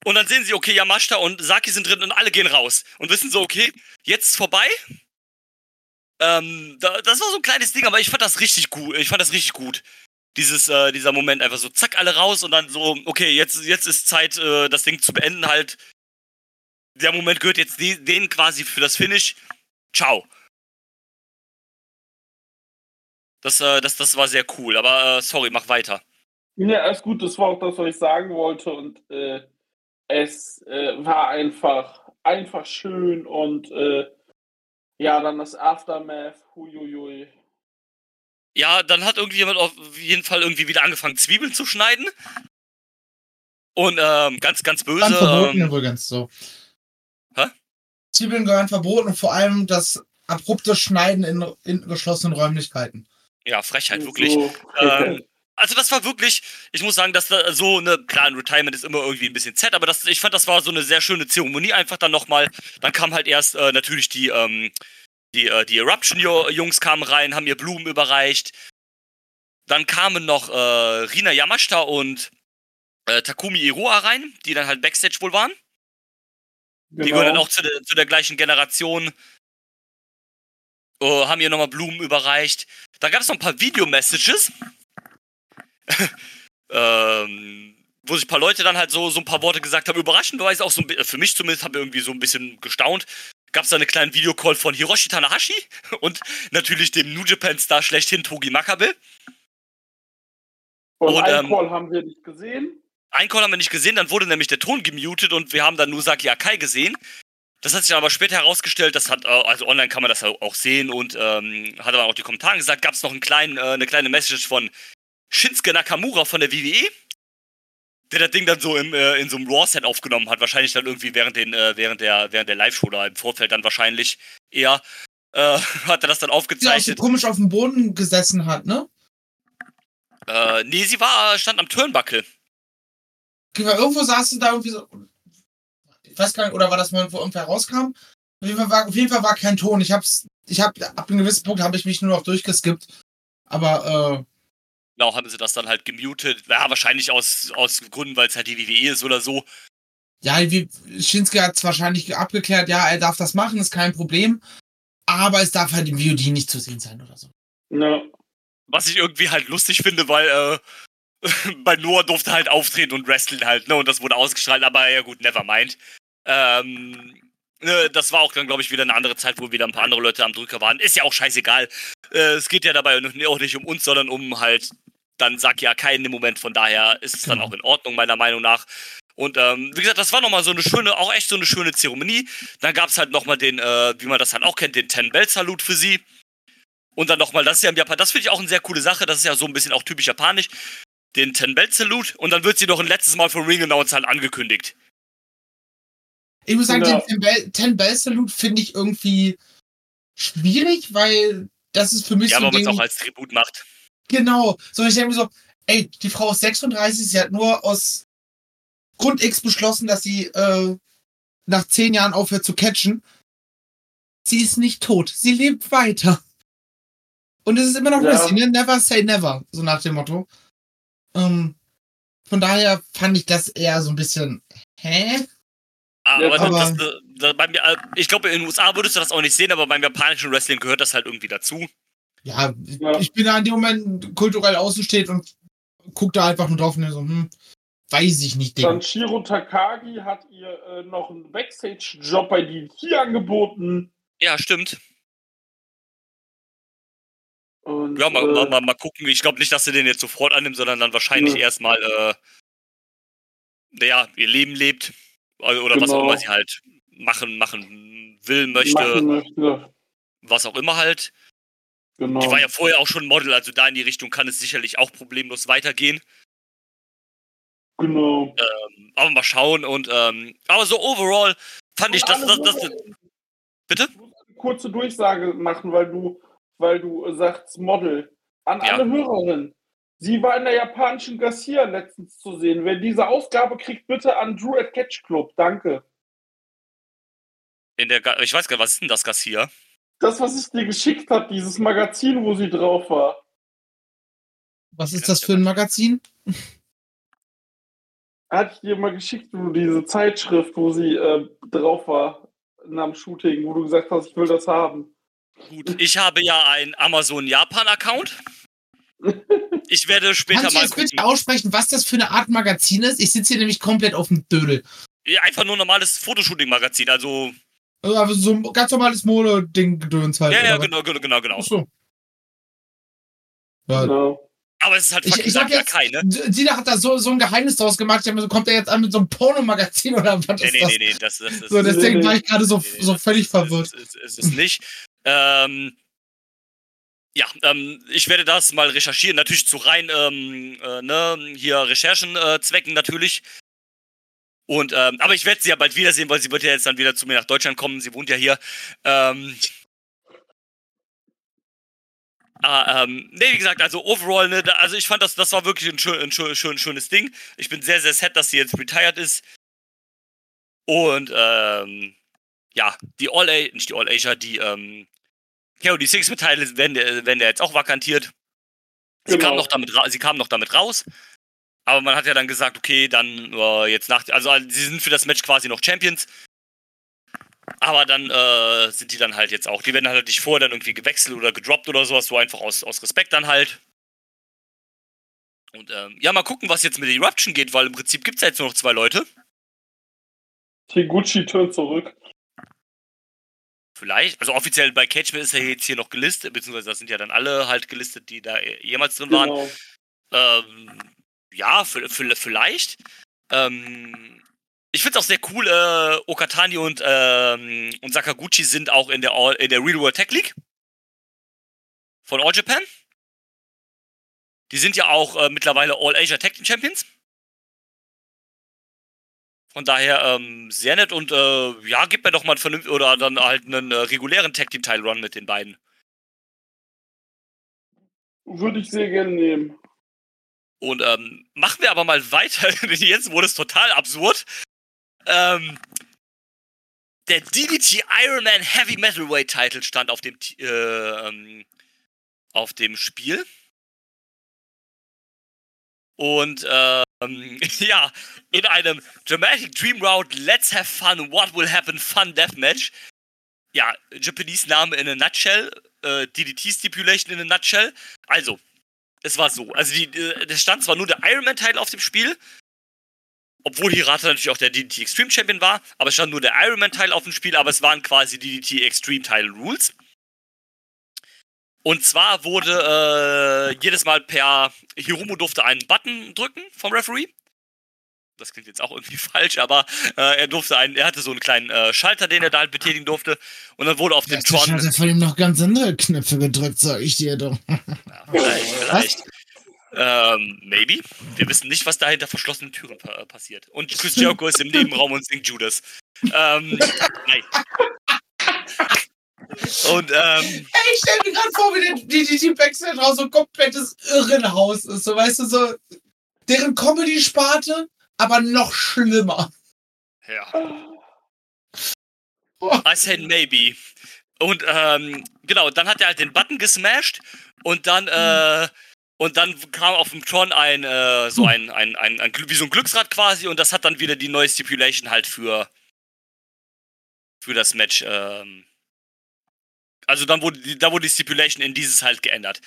Speaker 3: Und dann sehen sie, okay, Yamashita und Saki sind drin und alle gehen raus. Und wissen so, okay, jetzt ist vorbei. Ähm, da, das war so ein kleines Ding, aber ich fand das richtig gut. Ich fand das richtig gut. Dieses, äh, dieser Moment einfach so, zack, alle raus und dann so, okay, jetzt, jetzt ist Zeit, äh, das Ding zu beenden halt. Der Moment gehört jetzt die, denen quasi für das Finish. Ciao. Das, äh, das, das war sehr cool, aber äh, sorry, mach weiter.
Speaker 4: Ja, alles gut, das war auch das, was ich sagen wollte. Und äh, es äh, war einfach, einfach schön und ja, dann das Aftermath, huiuiui.
Speaker 3: Ja, dann hat irgendjemand auf jeden Fall irgendwie wieder angefangen, Zwiebeln zu schneiden. Und ähm, ganz, ganz böse.
Speaker 5: Dann verboten
Speaker 3: Ähm,
Speaker 5: übrigens so.
Speaker 3: Hä?
Speaker 5: Zwiebeln gehören verboten und vor allem das abrupte Schneiden in, in geschlossenen Räumlichkeiten.
Speaker 3: ja, Frechheit, wirklich.
Speaker 4: So,
Speaker 3: Ähm, also das war wirklich, ich muss sagen, dass da so eine, klar, ein Retirement ist immer irgendwie ein bisschen Z, aber das, ich fand, das war so eine sehr schöne Zeremonie einfach dann nochmal. Dann kam halt erst äh, natürlich die, ähm, die, äh, die Eruption-Jungs kamen rein, haben ihr Blumen überreicht. Dann kamen noch äh, Rina Yamashita und äh, Takumi Iroha rein, die dann halt Backstage wohl waren. Die
Speaker 4: genau.
Speaker 3: gehören dann auch zu der, zu der gleichen Generation. Oh, haben ihr nochmal Blumen überreicht. Da gab es noch ein paar Video-Messages. ähm, wo sich ein paar Leute dann halt so, so ein paar Worte gesagt haben. Überraschenderweise auch so ein bi- für mich zumindest, habe ich irgendwie so ein bisschen gestaunt. Gab es da einen kleinen Videocall von Hiroshi Tanahashi und natürlich dem New Japan-Star schlechthin Togi Makabe.
Speaker 4: Und,
Speaker 3: und,
Speaker 4: einen
Speaker 3: ähm,
Speaker 4: Call haben wir nicht gesehen.
Speaker 3: Einen Call haben wir nicht gesehen, dann wurde nämlich der Ton gemutet und wir haben dann nur Saki Akai gesehen. Das hat sich dann aber später herausgestellt, das hat, äh, also online kann man das auch sehen und ähm, hat aber auch die Kommentare gesagt, gab es noch einen kleinen, äh, eine kleine Message von Shinsuke Nakamura von der WWE, der das Ding dann so im, äh, in so einem Raw-Set aufgenommen hat, wahrscheinlich dann irgendwie während, den, äh, während der, während der Live-Show da im Vorfeld dann wahrscheinlich eher, äh, hat er das dann
Speaker 5: Die auch so
Speaker 3: aufgezeichnet.
Speaker 5: komisch auf dem Boden gesessen hat, ne?
Speaker 3: Äh, nee, sie war, stand am Turnbuckle.
Speaker 5: Weil irgendwo saß sie da irgendwie so. Ich weiß gar nicht, oder war das mal, wo irgendwer rauskam? Auf jeden Fall war, auf jeden Fall war kein Ton. Ich hab's, ich hab, ab einem gewissen Punkt habe ich mich nur noch durchgeskippt. Aber,
Speaker 3: Genau, haben sie das dann halt gemutet. Ja, wahrscheinlich aus, aus Gründen, weil es halt die WWE ist oder so.
Speaker 5: ja, wie, Shinsuke hat's wahrscheinlich abgeklärt, ja, er darf das machen, ist kein Problem. Aber es darf halt im VOD nicht zu sehen sein oder so.
Speaker 4: Ja.
Speaker 3: Was ich irgendwie halt lustig finde, weil äh, bei Noah durfte halt auftreten und wrestlen halt, ne? Und das wurde ausgestrahlt, aber ja gut, never mind. Ähm, das war auch dann, glaube ich, wieder eine andere Zeit, wo wieder ein paar andere Leute am Drücker waren. Ist ja auch scheißegal. Äh, es geht ja dabei auch nicht um uns, sondern um halt dann Saki Akai in dem Moment. Von daher ist es dann
Speaker 5: Genau.
Speaker 3: auch in Ordnung, meiner Meinung nach. Und ähm, wie gesagt, das war nochmal so eine schöne, auch echt so eine schöne Zeremonie. Dann gab es halt nochmal den, äh, wie man das halt auch kennt, den Ten-Bell-Salut für sie. Und dann nochmal, das ist ja im Japan, das finde ich auch eine sehr coole Sache, das ist ja so ein bisschen auch typisch japanisch. Den Ten-Bell-Salut und dann wird sie noch ein letztes Mal vom Ring-Announcer halt angekündigt.
Speaker 5: Ich muss sagen,
Speaker 4: Ja.
Speaker 5: den Ten Bell, Ten Bell Salute finde ich irgendwie schwierig, weil das ist für mich
Speaker 3: Ja,
Speaker 5: so
Speaker 3: aber
Speaker 5: ein
Speaker 3: man es
Speaker 5: Ding.
Speaker 3: auch als Tribut macht.
Speaker 5: Genau. So, ich denke mir so, ey, die Frau ist 36, sie hat nur aus Grund X beschlossen, dass sie äh, nach zehn Jahren aufhört zu catchen. Sie ist nicht tot, sie lebt weiter. Und es ist immer noch
Speaker 4: Ja.
Speaker 5: Wrestling, ne? Never say never, so nach dem Motto. Ähm, von daher fand ich das eher so ein bisschen, hä?
Speaker 3: Ah,
Speaker 4: Ja,
Speaker 3: aber, das,
Speaker 5: aber-
Speaker 3: das, das, bei mir, äh, ich glaube, in den USA würdest du das auch nicht sehen, aber beim japanischen Wrestling gehört das halt irgendwie dazu.
Speaker 5: Ja,
Speaker 4: Ja.
Speaker 5: ich bin da in dem Moment kulturell außensteht und guck da einfach nur drauf und so, hm, weiß ich nicht, Digga.
Speaker 4: Dann Shiro Takagi hat ihr äh, noch einen Backstage-Job bei DDT angeboten.
Speaker 3: Ja, stimmt.
Speaker 4: Und,
Speaker 3: Ja, mal,
Speaker 4: äh,
Speaker 3: mal, mal, mal gucken. Ich glaube nicht, dass sie den jetzt sofort annimmt, sondern dann wahrscheinlich
Speaker 4: Ja.
Speaker 3: erstmal, äh, naja, ihr Leben lebt. Also, Oder was auch
Speaker 4: Genau.
Speaker 3: immer sie halt machen, machen will, möchte,
Speaker 4: machen möchte.
Speaker 3: was auch immer halt.
Speaker 4: Genau.
Speaker 3: Die war ja vorher auch schon Model, also da in die Richtung kann es sicherlich auch problemlos weitergehen.
Speaker 4: Genau.
Speaker 3: Ähm, aber mal schauen und ähm, aber so overall fand ich das, das, das, das Bitte?
Speaker 4: Ich muss eine kurze Durchsage machen, weil du, weil du sagst Model. An
Speaker 3: Ja.
Speaker 4: alle Hörerinnen. Sie war in der japanischen Garcia letztens zu sehen. Wer diese Ausgabe kriegt, bitte an Drew at Catch Club. Danke.
Speaker 3: in der Ga ich weiß gar nicht, was ist denn das Garcia?
Speaker 4: Das, was ich dir geschickt habe, dieses Magazin, wo sie drauf war.
Speaker 5: Was ist das für ein Magazin?
Speaker 4: Hatte ich dir mal geschickt, du, diese Zeitschrift, wo sie äh, drauf war nach dem Shooting, wo du gesagt hast, ich will das haben.
Speaker 3: Gut, ich habe ja einen Amazon Japan Account. Ich werde später
Speaker 5: Kannst du
Speaker 3: mal
Speaker 5: jetzt bitte aussprechen, was das für eine Art Magazin ist? Ich sitze hier nämlich komplett auf dem Dödel.
Speaker 3: Ja, Einfach nur ein normales Fotoshooting-Magazin. Also,
Speaker 5: Also so ein ganz normales Mode-Ding-Gedöns halt.
Speaker 3: ja, ja, genau, genau, genau, genau.
Speaker 5: Ach so. Ja,
Speaker 4: Genau.
Speaker 3: Aber es ist halt
Speaker 5: ich,
Speaker 3: fucking
Speaker 5: ich sag jetzt,
Speaker 3: Kein, ne?
Speaker 5: Sina hat da so, so ein Geheimnis draus gemacht. Ich so, kommt er jetzt an mit so einem Pornomagazin oder was
Speaker 3: Nee,
Speaker 5: ist
Speaker 3: nee,
Speaker 5: das?
Speaker 3: nee, nee, das, das, das,
Speaker 5: So, deswegen
Speaker 4: Nee,
Speaker 5: war ich gerade so,
Speaker 3: nee,
Speaker 5: so völlig
Speaker 3: das-
Speaker 5: verwirrt.
Speaker 3: Es ist, es ist nicht. Ähm, ja, ähm, ich werde das mal recherchieren. Natürlich zu rein, ähm, äh, ne, hier Recherchenzwecken äh, natürlich. Und, ähm, aber ich werde sie ja bald wiedersehen, weil sie wird ja jetzt dann wieder zu mir nach Deutschland kommen. Sie wohnt ja hier. Ähm, Ah, ähm, nee, wie gesagt, also overall, ne, da, also ich fand das, das war wirklich ein, schön, ein schön, schön, schönes Ding. Ich bin sehr, sehr sad, dass sie jetzt retired ist. Und, ähm, ja, die All A, nicht die All Asia, die, ähm, ja, die Six Teile werden, ja jetzt auch vakantiert. Sie,
Speaker 4: Genau.
Speaker 3: kam noch damit sie kam noch damit raus. Aber man hat ja dann gesagt, okay, dann äh, jetzt nach, also sie sind für das Match quasi noch Champions. Aber dann äh, sind die dann halt jetzt auch, die werden halt nicht vorher dann irgendwie gewechselt oder gedroppt oder sowas, so einfach aus, aus Respekt dann halt. Und ähm, ja, mal gucken, was jetzt mit Eruption geht, weil im Prinzip gibt es ja jetzt nur noch zwei Leute.
Speaker 4: Higuchi turnt zurück.
Speaker 3: Vielleicht, also offiziell bei Cage ist er jetzt hier noch gelistet, beziehungsweise das sind ja dann alle halt gelistet, die da jemals drin waren.
Speaker 4: Genau.
Speaker 3: Ähm, ja, v- v- vielleicht. Ähm, ich finde es auch sehr cool, äh, Okatani und, ähm, und Sakaguchi sind auch in der, All, in der Real World Tech League von All Japan. Die sind ja auch äh, mittlerweile All Asia Tag Team Champions. Von daher ähm, sehr nett und äh, ja, gib mir doch mal einen vernünftigen oder dann halt einen äh, regulären Tag Team Title Run mit den beiden.
Speaker 4: Würde ich sehr gerne nehmen.
Speaker 3: Und ähm, machen wir aber mal weiter. Jetzt wurde es total absurd. Ähm, der DDT Ironman Heavy Metalweight Title stand auf dem äh, ähm, auf dem Spiel. Und ähm, ja, in einem Dramatic Dream Round Let's Have Fun, What Will Happen Fun Deathmatch. Ja, Japanese Name in a nutshell, äh, DDT Stipulation in a nutshell. Also, es war so. Also die, äh, der stand zwar nur der Ironman-Teil auf dem Spiel, obwohl Hirata natürlich auch der DDT Extreme Champion war, aber es stand nur der Ironman-Teil auf dem Spiel, aber es waren quasi DDT Extreme Title Rules. Und zwar wurde äh, jedes Mal per Hiromu durfte einen Button drücken vom Referee. Das klingt jetzt auch irgendwie falsch, aber äh, er durfte einen, er hatte so einen kleinen äh, Schalter, den er da halt betätigen durfte. Und dann wurde auf dem
Speaker 5: Vielleicht hat er von ihm noch ganz andere Knöpfe gedrückt, sag ich dir doch.
Speaker 3: Ja, vielleicht, vielleicht. Ähm, maybe. Wir wissen nicht, was da hinter verschlossenen Türen pa passiert. Und Chris Jericho ist im Nebenraum und singt Judas. Ähm, nein. Und, ähm,
Speaker 5: Ey, ich stell mir gerade vor, wie der DDT Backstage raus so ein komplettes Irrenhaus ist. So, weißt du, so deren Comedy-Sparte, aber noch schlimmer.
Speaker 3: ja. I said maybe. Und, ähm, genau, dann hat er halt den Button gesmashed und dann, äh, und dann kam auf dem Tron ein, äh, so ein, ein, ein, ein, Gl- wie so ein Glücksrad quasi und das hat dann wieder die neue Stipulation halt für, für das Match, ähm, also dann wurde, die, da wurde die Stipulation in dieses halt geändert.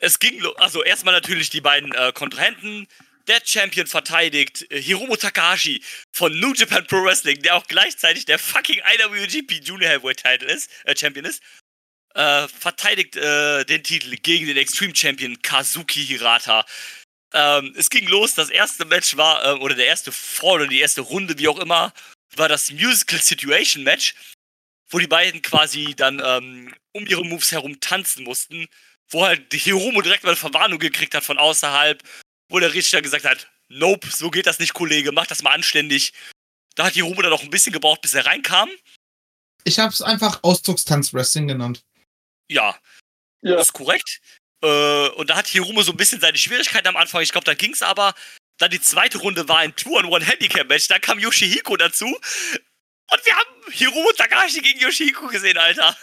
Speaker 3: Es ging, also erstmal natürlich die beiden äh, Kontrahenten. Der Champion verteidigt äh, Hiromu Takahashi von New Japan Pro Wrestling, der auch gleichzeitig der fucking IWGP Junior Heavyweight Title ist, äh, Champion ist. Äh, verteidigt äh, den Titel gegen den Extreme Champion Kazuki Hirata. Ähm, es ging los, das erste Match war, äh, oder der erste Fall oder die erste Runde, wie auch immer, war das Musical Situation Match, wo die beiden quasi dann ähm, um ihre Moves herum tanzen mussten, wo halt die Hiromu direkt mal eine Verwarnung gekriegt hat von außerhalb, wo der Richter gesagt hat, nope, so geht das nicht, Kollege, mach das mal anständig. Da hat Hiromo dann auch ein bisschen gebraucht, bis er reinkam.
Speaker 5: Ich habe es einfach Ausdruckstanz-Wrestling genannt.
Speaker 3: Ja,
Speaker 4: Ja.
Speaker 3: das ist korrekt. Äh, und da hat Hiromo so ein bisschen seine Schwierigkeiten am Anfang. Ich glaube, da ging's aber. Dann die zweite Runde war ein Two-on-One-Handicap-Match. Da kam Yoshihiko dazu. Und wir haben Hiromo Takahashi gegen Yoshihiko gesehen, Alter.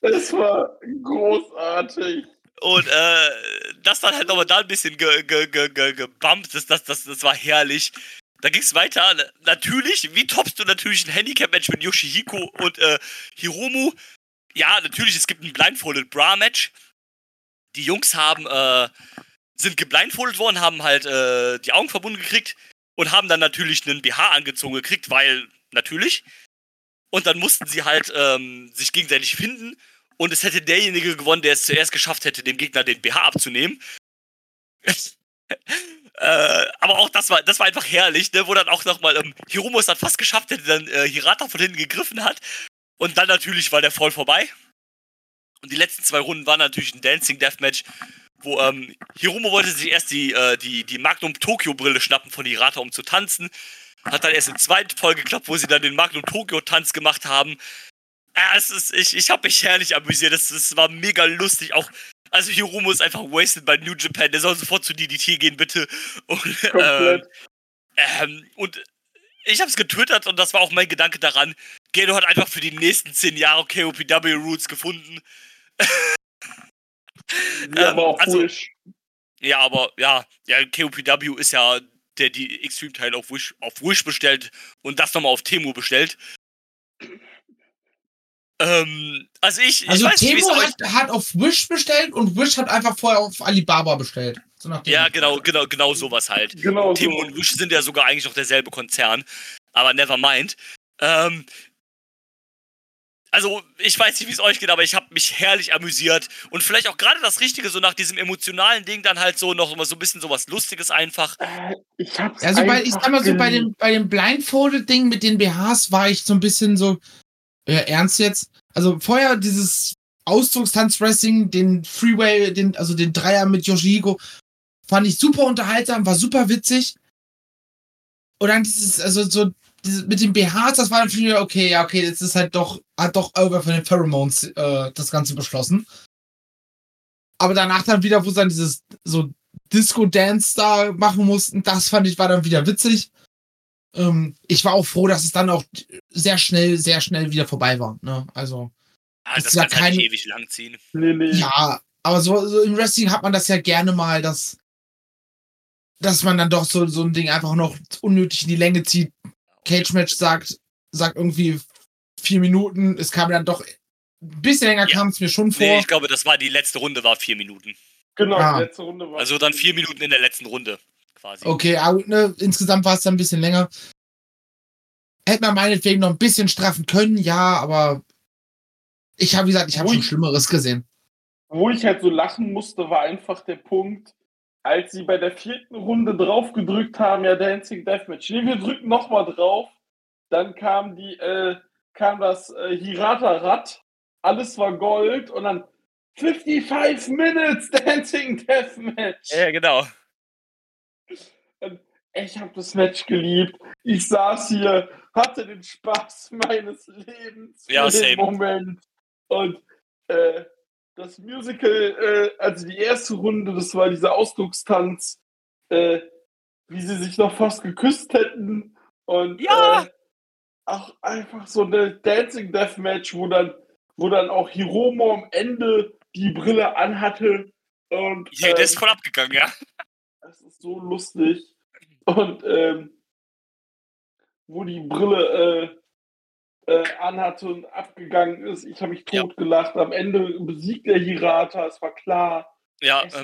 Speaker 4: Das war großartig.
Speaker 3: Und äh, das dann halt nochmal da ein bisschen ge ge ge ge gebumpt. Das, das, das, das war herrlich. Da ging's weiter. Natürlich, wie toppst du natürlich ein Handicap-Match mit Yoshihiko und äh, Hiromu? Ja, natürlich, es gibt ein Blindfolded Bra-Match. Die Jungs haben, äh, sind geblindfoldet worden, haben halt äh, die Augen verbunden gekriegt und haben dann natürlich einen BH angezogen gekriegt, weil, natürlich. Und dann mussten sie halt ähm, sich gegenseitig finden und es hätte derjenige gewonnen, der es zuerst geschafft hätte, dem Gegner den BH abzunehmen. äh, aber auch das war, das war einfach herrlich, ne? wo dann auch nochmal ähm, Hiromo es dann fast geschafft hätte, dann äh, Hirata von hinten gegriffen hat. Und dann natürlich war der voll vorbei. Und die letzten zwei Runden waren natürlich ein Dancing Deathmatch, wo ähm, Hiromo wollte sich erst die, äh, die, die Magnum Tokyo Brille schnappen von Hirata, um zu tanzen. Hat dann erst im zweiten Folge geklappt, wo sie dann den Magnum Tokyo Tanz gemacht haben. Ja, es ist, ich, ich habe mich herrlich amüsiert. Das, das war mega lustig. Auch, also Hiromo ist einfach wasted bei New Japan. Der soll sofort zu DDT gehen, bitte. Und, ähm, ähm, und ich habe es getwittert und das war auch mein Gedanke daran. Gedo hat einfach für die nächsten zehn Jahre KOPW Roots gefunden.
Speaker 4: Ja, aber auch
Speaker 3: also-
Speaker 4: Wish.
Speaker 3: Ja, aber ja, ja, KOPW ist ja der die Extreme-Teil auf Wish, auf Wish bestellt und das nochmal auf Temu bestellt. Ähm, also ich,
Speaker 5: Also
Speaker 3: ich weiß nicht,
Speaker 5: Temo
Speaker 3: euch...
Speaker 5: hat, hat auf Wish bestellt und Wish hat einfach vorher auf Alibaba bestellt. So
Speaker 3: Ja, genau, genau, genau sowas halt.
Speaker 4: Genau
Speaker 3: Temu
Speaker 4: so.
Speaker 3: und Wish sind ja sogar eigentlich noch derselbe Konzern. Aber never mind. Ähm, also, ich weiß nicht, wie es euch geht, aber ich habe mich herrlich amüsiert. Und vielleicht auch gerade das Richtige, so nach diesem emotionalen Ding, dann halt so noch immer so ein bisschen sowas Lustiges einfach.
Speaker 4: Äh, Ich hab's
Speaker 5: Also bei, ich sag mal so, bei dem, bei dem Blindfolded-Ding mit den BHs war ich so ein bisschen so, äh, ernst jetzt? Also vorher dieses Ausdruckstanz-Wrestling, den Freeway, den, also den Dreier mit Yoshihiko, fand ich super unterhaltsam, war super witzig. Und dann dieses, also so, mit den BHs, das war dann wieder, okay, ja, okay, jetzt ist halt doch, hat doch Over von den Pheromones äh, das Ganze beschlossen. Aber danach dann wieder, wo sie dann dieses so Disco-Dance da machen mussten, das fand ich war dann wieder witzig. Ähm, ich war auch froh, dass es dann auch sehr schnell, sehr schnell wieder vorbei war. Ne? Also,
Speaker 3: Ah,
Speaker 5: Ist
Speaker 3: das
Speaker 5: ja
Speaker 3: kann halt nicht
Speaker 5: kein-
Speaker 3: ewig lang ziehen.
Speaker 4: Nee, nee.
Speaker 5: ja, aber so, so im Wrestling hat man das ja gerne mal, dass, dass man dann doch so, so ein Ding einfach noch unnötig in die Länge zieht. Cage-Match sagt, sagt irgendwie vier Minuten. Es kam dann doch ein bisschen länger,
Speaker 3: Ja.
Speaker 5: kam es mir schon vor.
Speaker 3: Nee, ich glaube, das war die letzte Runde, war vier Minuten.
Speaker 4: Genau,
Speaker 5: Ah.
Speaker 4: die letzte Runde war.
Speaker 3: Also dann vier Minuten in der letzten Runde, quasi.
Speaker 5: Okay, aber ne, insgesamt war es dann ein bisschen länger. Hätte man meinetwegen noch ein bisschen straffen können, ja, aber ich habe, wie gesagt, ich habe schon Schlimmeres gesehen.
Speaker 4: Wo ich halt so lachen musste, war einfach der Punkt, als sie bei der vierten Runde drauf gedrückt haben, ja, Dancing Deathmatch. Nee, wir drücken nochmal drauf. Dann kam die, äh, kam das äh, Hirata-Rad. Alles war Gold und dann 55 Minutes Dancing Deathmatch.
Speaker 3: Ja, genau.
Speaker 4: Ich habe das Match geliebt. Ich saß hier, hatte den Spaß meines Lebens
Speaker 3: Ja,
Speaker 4: den Moment. Und äh, das Musical, äh, also die erste Runde, das war dieser Ausdruckstanz, äh, wie sie sich noch fast geküsst hätten. Und
Speaker 3: Ja.
Speaker 4: äh, auch einfach so eine Dancing Deathmatch, wo dann, wo dann auch Hiromo am Ende die Brille anhatte. Und,
Speaker 3: Ja, der
Speaker 4: ähm,
Speaker 3: ist voll abgegangen, ja.
Speaker 4: das ist so lustig. Und ähm, wo die Brille äh, anhatte und abgegangen ist, ich habe mich
Speaker 3: Ja.
Speaker 4: totgelacht. Am Ende besiegt der Hirata, es war klar.
Speaker 3: Ja,
Speaker 4: Es
Speaker 3: ähm,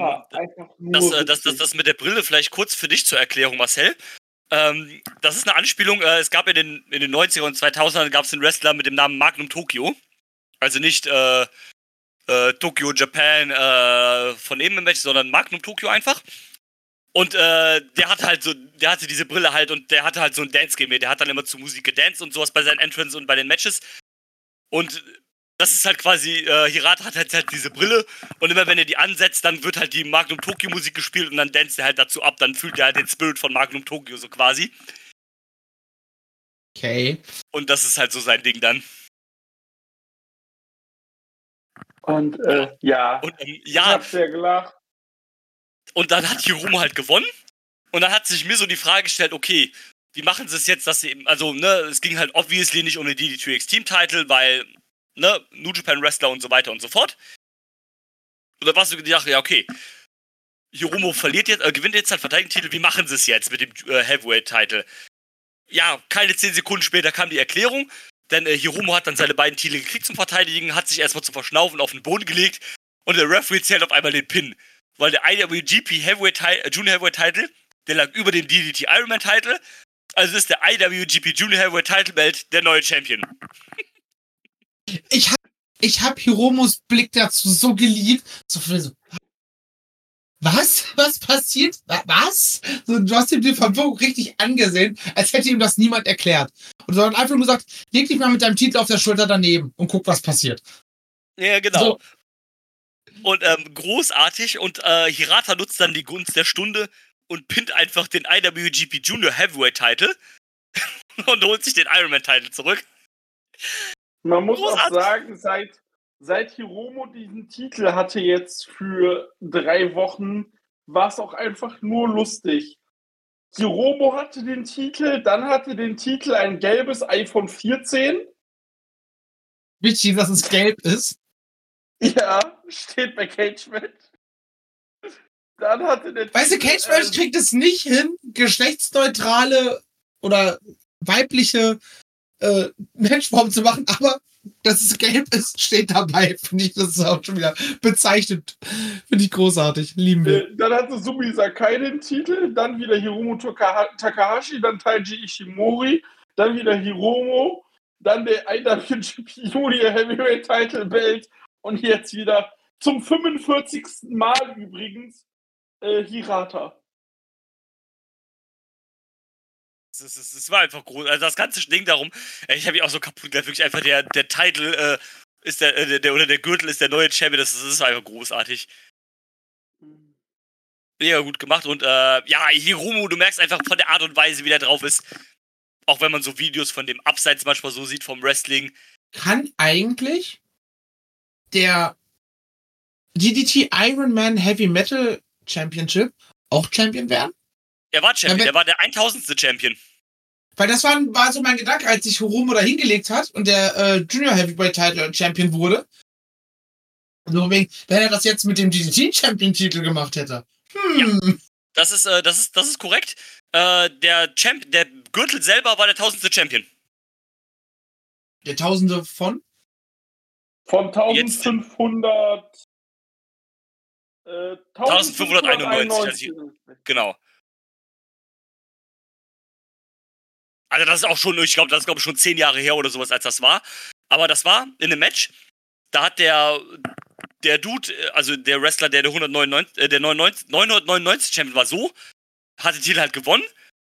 Speaker 3: das, äh, das, das, das mit der Brille vielleicht kurz für dich zur Erklärung, Marcel. Ähm, das ist eine Anspielung, äh, es gab in den, in den 90er und 2000ern gab es einen Wrestler mit dem Namen Magnum Tokyo. Also nicht äh, äh, Tokyo Japan äh, von eben im Match, sondern Magnum Tokyo einfach. Und äh, der hatte halt so, der hatte diese Brille halt und der hatte halt so ein Dance-Game. Der hat dann immer zu Musik gedanced und sowas bei seinen Entrance und bei den Matches. Und das ist halt quasi, äh, Hirata hat halt, halt diese Brille und immer wenn er die ansetzt, dann wird halt die Magnum Tokyo Musik gespielt und dann danst er halt dazu ab, dann fühlt er halt den Spirit von Magnum Tokyo so quasi.
Speaker 5: Okay.
Speaker 3: Und das ist halt so sein Ding dann.
Speaker 4: Und äh, ja,
Speaker 3: Und ähm,
Speaker 4: ich
Speaker 3: ja,
Speaker 4: hab sehr gelacht.
Speaker 3: Und dann hat Hiromo halt gewonnen. Und dann hat sich mir so die Frage gestellt, okay, wie machen sie es jetzt, dass sie eben, also, ne, es ging halt obviously nicht um den DD2X Team Title, weil, ne, New Japan Wrestler und so weiter und so fort. Und da warst du gedacht, ja, okay, Hiromo verliert jetzt, äh, gewinnt jetzt halt Verteidigungstitel, wie machen sie es jetzt mit dem äh, Heavyweight Title? Ja, keine zehn Sekunden später kam die Erklärung, denn äh, Hiromo hat dann seine beiden Titel gekriegt zum Verteidigen, hat sich erstmal zum Verschnaufen auf den Boden gelegt und der Referee zählt auf einmal den Pin. Weil der IWGP Heavyweight Ti- äh, Junior Heavyweight Title, der lag über dem DDT Ironman Title. Also ist der IWGP Junior Heavyweight Title Belt der neue Champion.
Speaker 5: Ich hab, ich hab Hiromos Blick dazu so geliebt. So, so, was? Was passiert? Wa- Was? So, du hast ihm die Verwirrung richtig angesehen, als hätte ihm das niemand erklärt. Und sondern einfach nur gesagt, leg dich mal mit deinem Titel auf der Schulter daneben und guck, was passiert.
Speaker 3: Ja, genau.
Speaker 5: So,
Speaker 3: Und ähm, großartig. Und äh, Hirata nutzt dann die Gunst der Stunde und pinnt einfach den IWGP Junior Heavyweight Title und holt sich den Ironman Title zurück.
Speaker 4: Man muss
Speaker 3: Großartig.
Speaker 4: auch sagen, seit, seit Hiromo diesen Titel hatte jetzt für drei Wochen, war es auch einfach nur lustig. Hiromo hatte den Titel, dann hatte den Titel ein gelbes iPhone 14.
Speaker 5: wichtig, dass es gelb ist.
Speaker 4: Ja, steht bei Cage Match. Dann hatte der
Speaker 5: Weißt du, Cage Match
Speaker 4: ähm,
Speaker 5: kriegt es nicht hin, geschlechtsneutrale oder weibliche äh, Menschform zu machen, aber dass es gelb ist, steht dabei. Finde ich, das ist auch schon wieder bezeichnet. Finde ich großartig. Lieben wir.
Speaker 4: Äh, Dann hatte Sumi Sakai den Titel, dann wieder Hiromu Taka- Takahashi, dann Taiji Ishimori, dann wieder Hiromo, dann der IWGP Junior Heavyweight Title Belt und jetzt wieder zum 45. Mal übrigens äh, Hirata.
Speaker 3: Es, ist- es, es war einfach groß. Also das ganze Ding darum, ich habe mich auch so kaputt gemacht. Wirklich einfach der, der Titel äh, ist der, äh, der, oder der Gürtel ist der neue Champion. Das, ist- das ist einfach großartig. Mega gut gemacht. Und äh, ja, Hiromu, du merkst einfach von der Art und Weise, wie der drauf ist. Auch wenn man so Videos von dem Abseits manchmal so sieht vom Wrestling.
Speaker 5: Kann eigentlich der DDT Iron Man Heavy Metal Championship auch Champion werden?
Speaker 3: Er war Champion,
Speaker 5: Ja,
Speaker 3: er war der 1000. Champion.
Speaker 5: Weil das war, war so mein Gedanke, als sich Hiromo da hingelegt hat und der äh, Junior Heavyweight Title Champion wurde. So wegen, wenn er das jetzt mit dem DDT Champion Titel gemacht hätte. Hm.
Speaker 3: Das ist, äh, das ist, das ist korrekt. Äh, der Champ, der Gürtel selber war der 1000. Champion.
Speaker 5: Der Tausende von?
Speaker 4: Von
Speaker 3: Jetzt-
Speaker 4: 1500. Äh,
Speaker 3: 1591, Genau. Also das ist auch schon, ich glaube, das ist glaube ich schon zehn Jahre her oder sowas, als das war. Aber das war in einem Match. Da hat der der Dude, äh, also der Wrestler, der der 199, äh, der 99, 999 Champion war, so hat den Titel halt gewonnen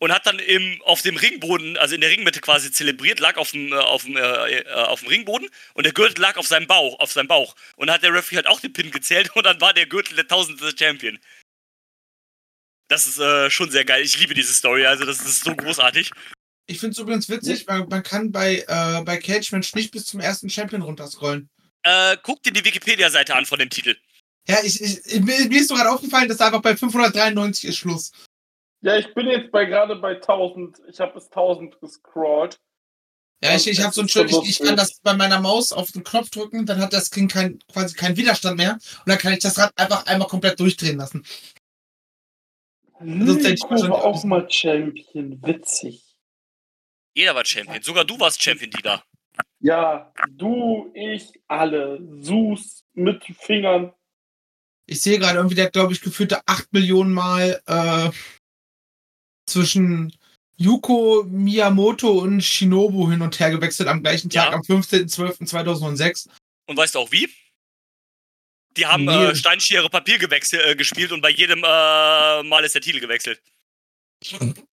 Speaker 3: und hat dann im auf dem Ringboden, also in der Ringmitte quasi zelebriert, lag auf dem äh, auf dem äh, äh, auf dem Ringboden und der Gürtel lag auf seinem Bauch, auf seinem Bauch und dann hat der Referee halt auch den Pin gezählt und dann war der Gürtel der tausendste Champion. Das ist äh, schon sehr geil. Ich liebe diese Story, also das ist so großartig.
Speaker 5: Ich finde es übrigens witzig, weil man kann bei, äh, bei Cage Match nicht bis zum ersten Champion runterscrollen.
Speaker 3: Äh, guck dir die Wikipedia-Seite an von dem Titel.
Speaker 5: Ja, ich, ich, mir mir ist so gerade aufgefallen, dass da einfach bei 593 ist Schluss.
Speaker 4: Ja, ich bin jetzt bei gerade bei 1000. Ich habe bis 1000 gescrollt.
Speaker 5: Ja, ich, ich
Speaker 4: Das
Speaker 5: habe so ein schön,
Speaker 4: so
Speaker 5: ich, ich kann das bei meiner Maus auf den Knopf drücken, dann hat das Kind kein, quasi keinen Widerstand mehr und dann kann ich das Rad einfach einmal komplett durchdrehen lassen. ist der
Speaker 4: Nico war auch mal Champion. Witzig.
Speaker 3: Jeder war Champion. Sogar du warst Champion, Dieter.
Speaker 4: Ja, du, ich, alle. Sus mit Fingern.
Speaker 5: Ich sehe gerade irgendwie, der hat, glaube ich, gefühlte 8 Millionen Mal äh, zwischen Yuko Miyamoto und Shinobu hin und her gewechselt am gleichen Tag,
Speaker 3: Ja.
Speaker 5: am 15.12.2006.
Speaker 3: Und weißt du auch wie? Die haben
Speaker 5: Nee.
Speaker 3: äh, Steinschere Papier gewechselt, äh, gespielt und bei jedem äh, Mal ist der Titel gewechselt.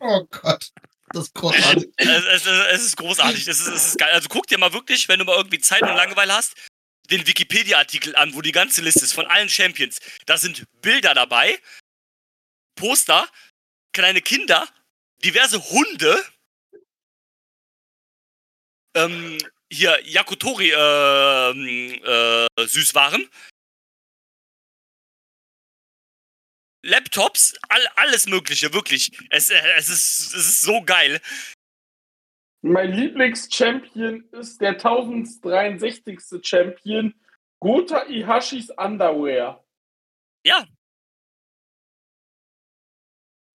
Speaker 5: Oh Gott. Das ist großartig.
Speaker 3: es, es, es ist großartig. Es ist, es ist geil. Also guck dir mal wirklich, wenn du mal irgendwie Zeit und Langeweile hast, den Wikipedia-Artikel an, wo die ganze Liste ist von allen Champions. Da sind Bilder dabei, Poster, kleine Kinder, diverse Hunde, ähm, hier Yakutori ähm, äh, Süßwaren, Laptops, all, alles Mögliche, wirklich. Es, äh, es, ist, es ist so geil.
Speaker 4: Mein Lieblings-Champion ist der 1063. Champion, Gota Ihashis Underwear.
Speaker 3: Ja.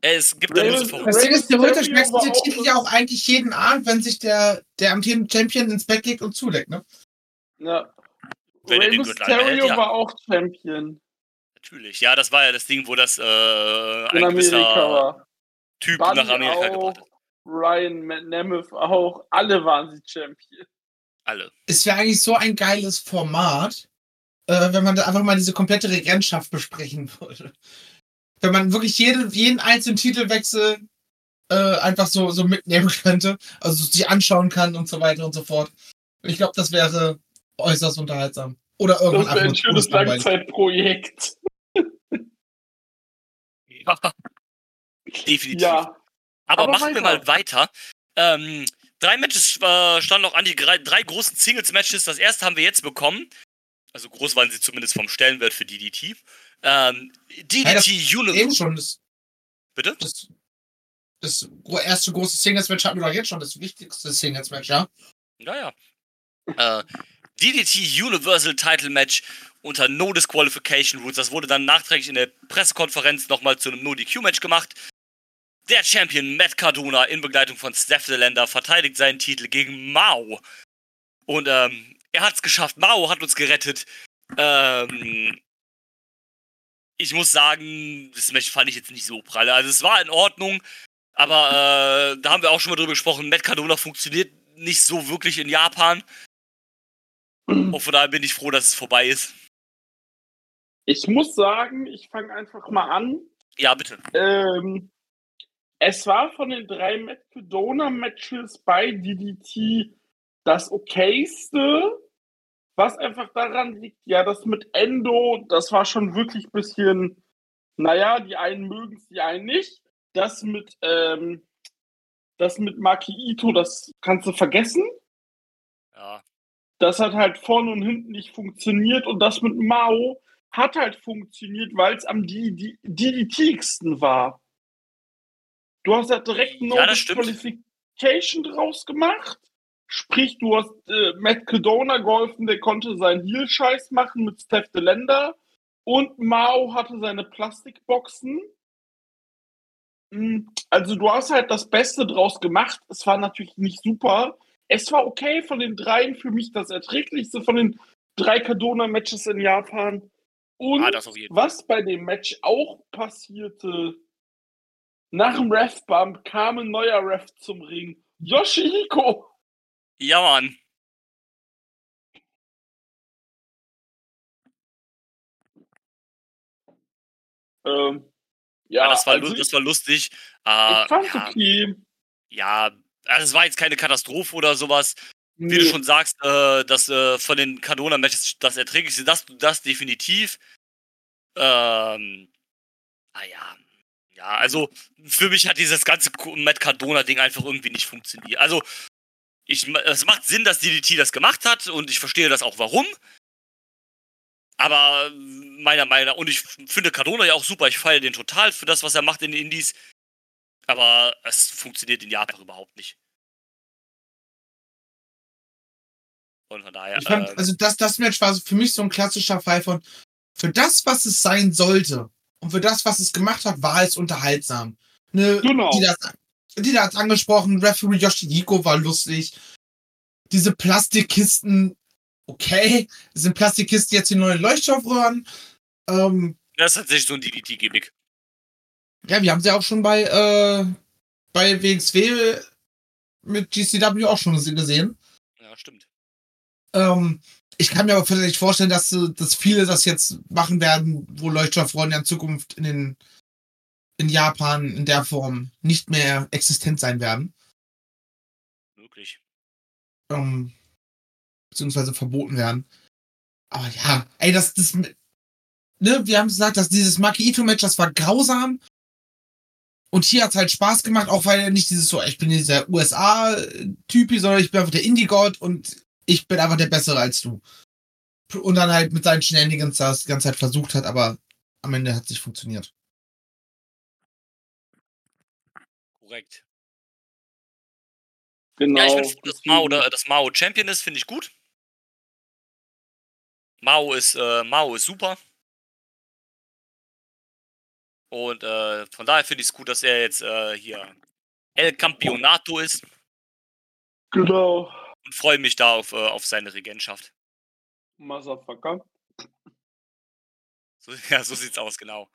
Speaker 3: Es gibt da nur so
Speaker 5: Ding ist, theoretisch wechselt der Titel ja auch eigentlich jeden Abend, wenn sich der, der amtierende Champion ins Bett legt und zuleckt, ne?
Speaker 4: Ja.
Speaker 3: Wenn er anhält,
Speaker 4: Mysterio
Speaker 3: ja.
Speaker 4: war auch Champion
Speaker 3: Natürlich. Ja, das war ja das Ding, wo das äh,
Speaker 4: in
Speaker 3: ein gewisser
Speaker 4: Amerika war.
Speaker 3: Typ
Speaker 4: Buddy
Speaker 3: nach Amerika
Speaker 4: auch,
Speaker 3: gebracht hat.
Speaker 4: Ryan Nemeth auch. Alle waren sie Champion.
Speaker 3: Alle.
Speaker 5: Es wäre eigentlich so ein geiles Format, äh, wenn man da einfach mal diese komplette Regentschaft besprechen würde. Wenn man wirklich jede, jeden einzelnen Titelwechsel äh, einfach so, so mitnehmen könnte, also sich anschauen kann und so weiter und so fort. Ich glaube, das wäre äußerst unterhaltsam. Oder
Speaker 4: Das
Speaker 5: irgendwann
Speaker 4: wäre ein schönes. Langzeitprojekt.
Speaker 3: Ja. Definitiv.
Speaker 4: Ja.
Speaker 3: Aber,
Speaker 4: Aber
Speaker 3: machen wir
Speaker 4: weiter.
Speaker 3: mal weiter. Ähm, drei Matches äh, standen noch an, die drei, drei großen Singles-Matches. Das erste haben wir jetzt bekommen. Also groß waren sie zumindest vom Stellenwert für DDT. Ähm, DDT
Speaker 5: Eben
Speaker 3: Universe.
Speaker 5: schon. Das,
Speaker 3: Bitte?
Speaker 5: das, das erste große Singles-Match hatten wir doch jetzt schon, das wichtigste Singles-Match, ja?
Speaker 3: Ja, ja. äh, DDT Universal Title Match unter No Disqualification Rules. Das wurde dann nachträglich in der Pressekonferenz nochmal zu einem No DQ Match gemacht. Der Champion Matt Cardona in Begleitung von Steph Delander verteidigt seinen Titel gegen Mao. Und ähm, er hat es geschafft. Mao hat uns gerettet. Ähm, ich muss sagen, das Match fand ich jetzt nicht so pralle. Also es war in Ordnung, aber äh, da haben wir auch schon mal drüber gesprochen. Matt Cardona funktioniert nicht so wirklich in Japan. Und von daher bin ich froh, dass es vorbei ist.
Speaker 4: Ich muss sagen, ich fange einfach mal an.
Speaker 3: Ja, bitte.
Speaker 4: Ähm, es war von den drei Matt-Cadona-Matches bei DDT das okayste, was einfach daran liegt, ja, das mit Endo, das war schon wirklich ein bisschen, naja, die einen mögen es, die einen nicht. Das mit, ähm, das mit Maki Ito, das kannst du vergessen.
Speaker 3: Ja.
Speaker 4: Das hat halt vorne und hinten nicht funktioniert und das mit Mao hat halt funktioniert, weil es am DDT-igsten war. Du hast ja direkt No
Speaker 3: Ja.
Speaker 4: Disqualification draus gemacht. Sprich, du hast äh, Matt Cadona geholfen, der konnte seinen Heel-Scheiß machen mit Steph Delender. Und Mao hatte seine Plastikboxen. Mm, Also du hast halt das Beste draus gemacht. Es war natürlich nicht super. Es war okay von den dreien für mich das erträglichste von den drei Cadona-Matches in Japan. Und
Speaker 3: Ah,
Speaker 4: was bei dem Match auch passierte, nach dem Ref-Bump kam ein neuer Ref zum Ring. Yoshihiko.
Speaker 3: Ja, Mann.
Speaker 4: Ähm,
Speaker 3: Ja,
Speaker 4: ja,
Speaker 3: das, war,
Speaker 4: also ich,
Speaker 3: das war lustig.
Speaker 4: ich
Speaker 3: Äh,
Speaker 4: fand's
Speaker 3: ja,
Speaker 4: okay.
Speaker 3: ja, also es war jetzt keine Katastrophe oder sowas. Wie du
Speaker 4: Nee.
Speaker 3: schon sagst, äh, dass äh, von den Cardona-Matches das erträglichste, das, das definitiv. Ähm, ah ja. Ja, also für mich hat dieses ganze Matt Cardona-Ding einfach irgendwie nicht funktioniert. Also, ich, es macht Sinn, dass DDT das gemacht hat und ich verstehe das auch warum. Aber meiner Meinung nach, und ich finde Cardona ja auch super, ich feiere den total für das, was er macht in den Indies. Aber es funktioniert in Japan überhaupt nicht. Und von daher.
Speaker 5: Ich fand,
Speaker 3: ähm,
Speaker 5: also das, das Match war für mich so ein klassischer Fall von, für das, was es sein sollte und für das, was es gemacht hat, war es unterhaltsam. Ne,
Speaker 4: Genau.
Speaker 5: Die hat die hat's angesprochen, Referee Yoshihiko war lustig. Diese Plastikkisten, okay. Sind Plastikkisten jetzt die neuen Leuchtstoffröhren. Ähm,
Speaker 3: das ist tatsächlich so ein DDT-Gimmick.
Speaker 5: ja, wir haben sie auch schon bei, äh, bei WXW mit GCW auch schon gesehen.
Speaker 3: Ja, stimmt.
Speaker 5: Ähm, ich kann mir aber vielleicht vorstellen, dass, äh, dass viele das jetzt machen werden, wo Leuchtstoffrollen in Zukunft in den in Japan in der Form nicht mehr existent sein werden.
Speaker 3: möglich.
Speaker 5: Ähm, beziehungsweise verboten werden. Aber ja, ey, das, das, ne, wir haben gesagt, dass dieses Maki Ito-Match, das war grausam. Und hier hat's halt Spaß gemacht, auch weil er nicht dieses so, ich bin dieser USA-Typi, sondern ich bin einfach der Indie-God und ich bin einfach der Bessere als du. Und dann halt mit seinen Shenanigans das die ganze Zeit versucht hat, aber am Ende hat es nicht funktioniert.
Speaker 3: Korrekt.
Speaker 4: Genau.
Speaker 3: Ja, ich finde, dass Mao, oder, dass Mao Champion ist, finde ich gut. Mao ist, äh, Mao ist super. Und äh, von daher finde ich es gut, dass er jetzt äh, hier El Campeonato ist
Speaker 4: Genau.
Speaker 3: und freue mich da auf, äh, auf seine Regentschaft.
Speaker 4: Motherfucker.
Speaker 3: So, ja, so sieht's aus, genau.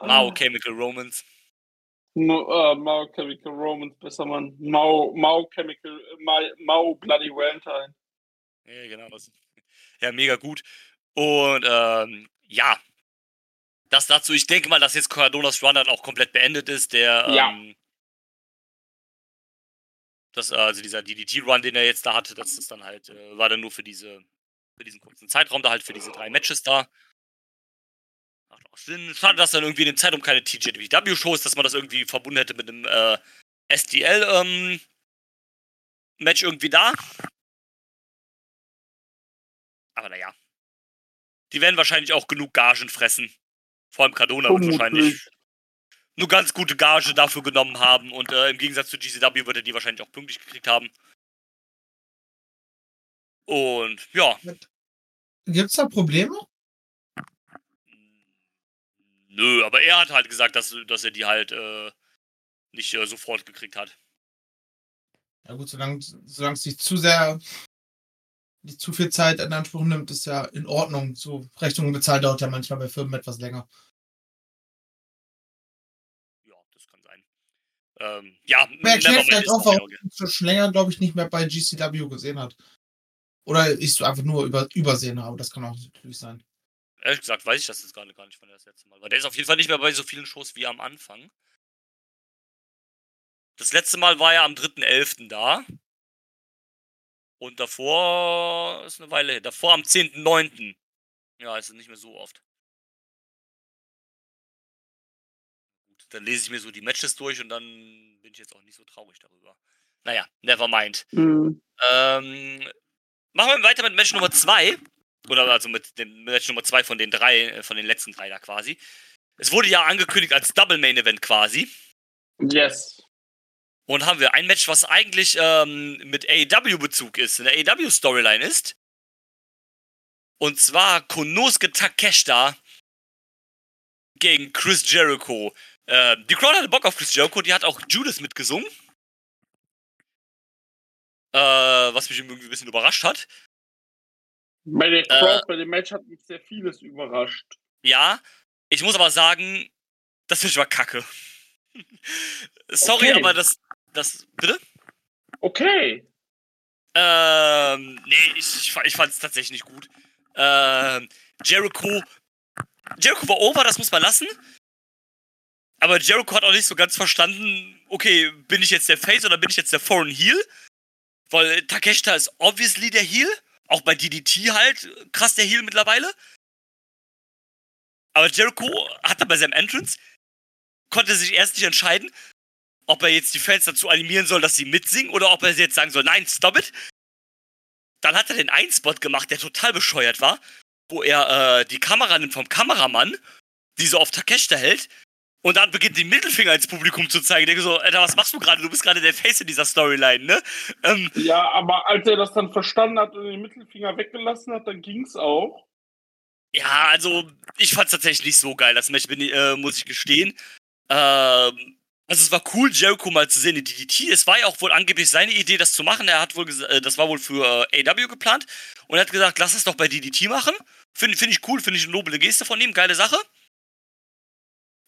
Speaker 3: Mao Chemical Romance.
Speaker 4: No, äh, Mao Chemical Romance, besser Mann. Mao, Mao Chemical, Mao, Mao Bloody Valentine.
Speaker 3: Ja, genau. Ja, mega gut. Und ähm, ja, das dazu. Ich denke mal, dass jetzt Cardonas Run dann auch komplett beendet ist. Der,
Speaker 4: Ja.
Speaker 3: ähm, das, also dieser DDT-Run, den er jetzt da hatte, das ist dann halt, äh, war dann nur für diese, für diesen kurzen Zeitraum da halt, für diese drei Matches da. Sinn. Schade, dass dann irgendwie in dem Zeitraum keine TJW-Show ist, dass man das irgendwie verbunden hätte mit einem äh, SDL-Match irgendwie da. Aber naja. Die werden wahrscheinlich auch genug Gagen fressen. Vor allem Cardona wird wahrscheinlich nur ganz gute Gage dafür genommen haben. Und äh, im Gegensatz zu GCW wird er die wahrscheinlich auch pünktlich gekriegt haben. Und ja,
Speaker 5: Gibt's da Probleme?
Speaker 3: Nö, aber er hat halt gesagt, dass, dass er die halt äh, nicht äh, sofort gekriegt hat.
Speaker 5: Ja gut, solange solange es nicht zu sehr nicht zu viel Zeit in Anspruch nimmt, ist ja in Ordnung. So Rechnungen bezahlt dauert ja manchmal bei Firmen etwas länger.
Speaker 3: Ja, das kann sein. Ähm, ja,
Speaker 5: erklärt vielleicht auch, warum man es schon länger, glaube ich, nicht mehr bei GCW gesehen hat. Oder ich so einfach nur über, übersehen habe. Das kann auch natürlich sein.
Speaker 3: Ehrlich gesagt weiß ich das jetzt gerade gar nicht von das letzte Mal. Weil der ist auf jeden Fall nicht mehr bei so vielen Shows wie am Anfang. Das letzte Mal war er am 3.11. da. Und davor ist eine Weile her. Davor am 10.9. Ja, ist es nicht mehr so oft. Gut, dann lese ich mir so die Matches durch und dann bin ich jetzt auch nicht so traurig darüber. Naja, never mind.
Speaker 4: Mhm.
Speaker 3: Ähm, machen wir weiter mit Match Nummer 2. Oder also mit dem Match Nummer 2 von den drei, äh, von den letzten drei da quasi. Es wurde ja angekündigt als Double Main Event quasi.
Speaker 4: Yes.
Speaker 3: Und haben wir ein Match, was eigentlich ähm, mit AEW-Bezug ist, in der AEW-Storyline ist. Und zwar Konosuke Takeshita gegen Chris Jericho. Äh, die Crowd hatte Bock auf Chris Jericho, die hat auch Judas mitgesungen. Äh, was mich irgendwie ein bisschen überrascht hat.
Speaker 4: Bei der Crowd, bei dem Match hat mich sehr vieles überrascht.
Speaker 3: Ja, ich muss aber sagen, das Match war kacke. Sorry,
Speaker 4: Okay.
Speaker 3: aber das, das, bitte?
Speaker 4: Okay.
Speaker 3: Ähm, nee, ich, ich fand es tatsächlich nicht gut. Ähm, Jericho, Jericho war over, das muss man lassen. Aber Jericho hat auch nicht so ganz verstanden, okay, bin ich jetzt der Face oder bin ich jetzt der Foreign Heel? Weil Takeshita ist obviously der Heel. Auch bei DDT halt krass der Heel mittlerweile. Aber Jericho hatte bei seinem Entrance, konnte sich erst nicht entscheiden, ob er jetzt die Fans dazu animieren soll, dass sie mitsingen oder ob er jetzt sagen soll, nein, stop it. Dann hat er den einen Spot gemacht, der total bescheuert war, wo er äh, die Kamera nimmt vom Kameramann, die so auf Takeshita hält, und dann beginnt den Mittelfinger ins Publikum zu zeigen. Ich denke so, Alter, was machst du gerade? Du bist gerade der Face in dieser Storyline, ne? Ähm,
Speaker 4: Ja, aber als er das dann verstanden hat und den Mittelfinger weggelassen hat, dann ging's auch.
Speaker 3: Ja, also ich fand's tatsächlich nicht so geil, das Match, äh, muss ich gestehen. Ähm, also es war cool, Jericho mal zu sehen in DDT. Es war ja auch wohl angeblich seine Idee, das zu machen. Er hat wohl äh, das war wohl für äh, AW geplant und er hat gesagt, lass es doch bei DDT machen. Finde find ich cool, finde ich eine noble Geste von ihm, geile Sache.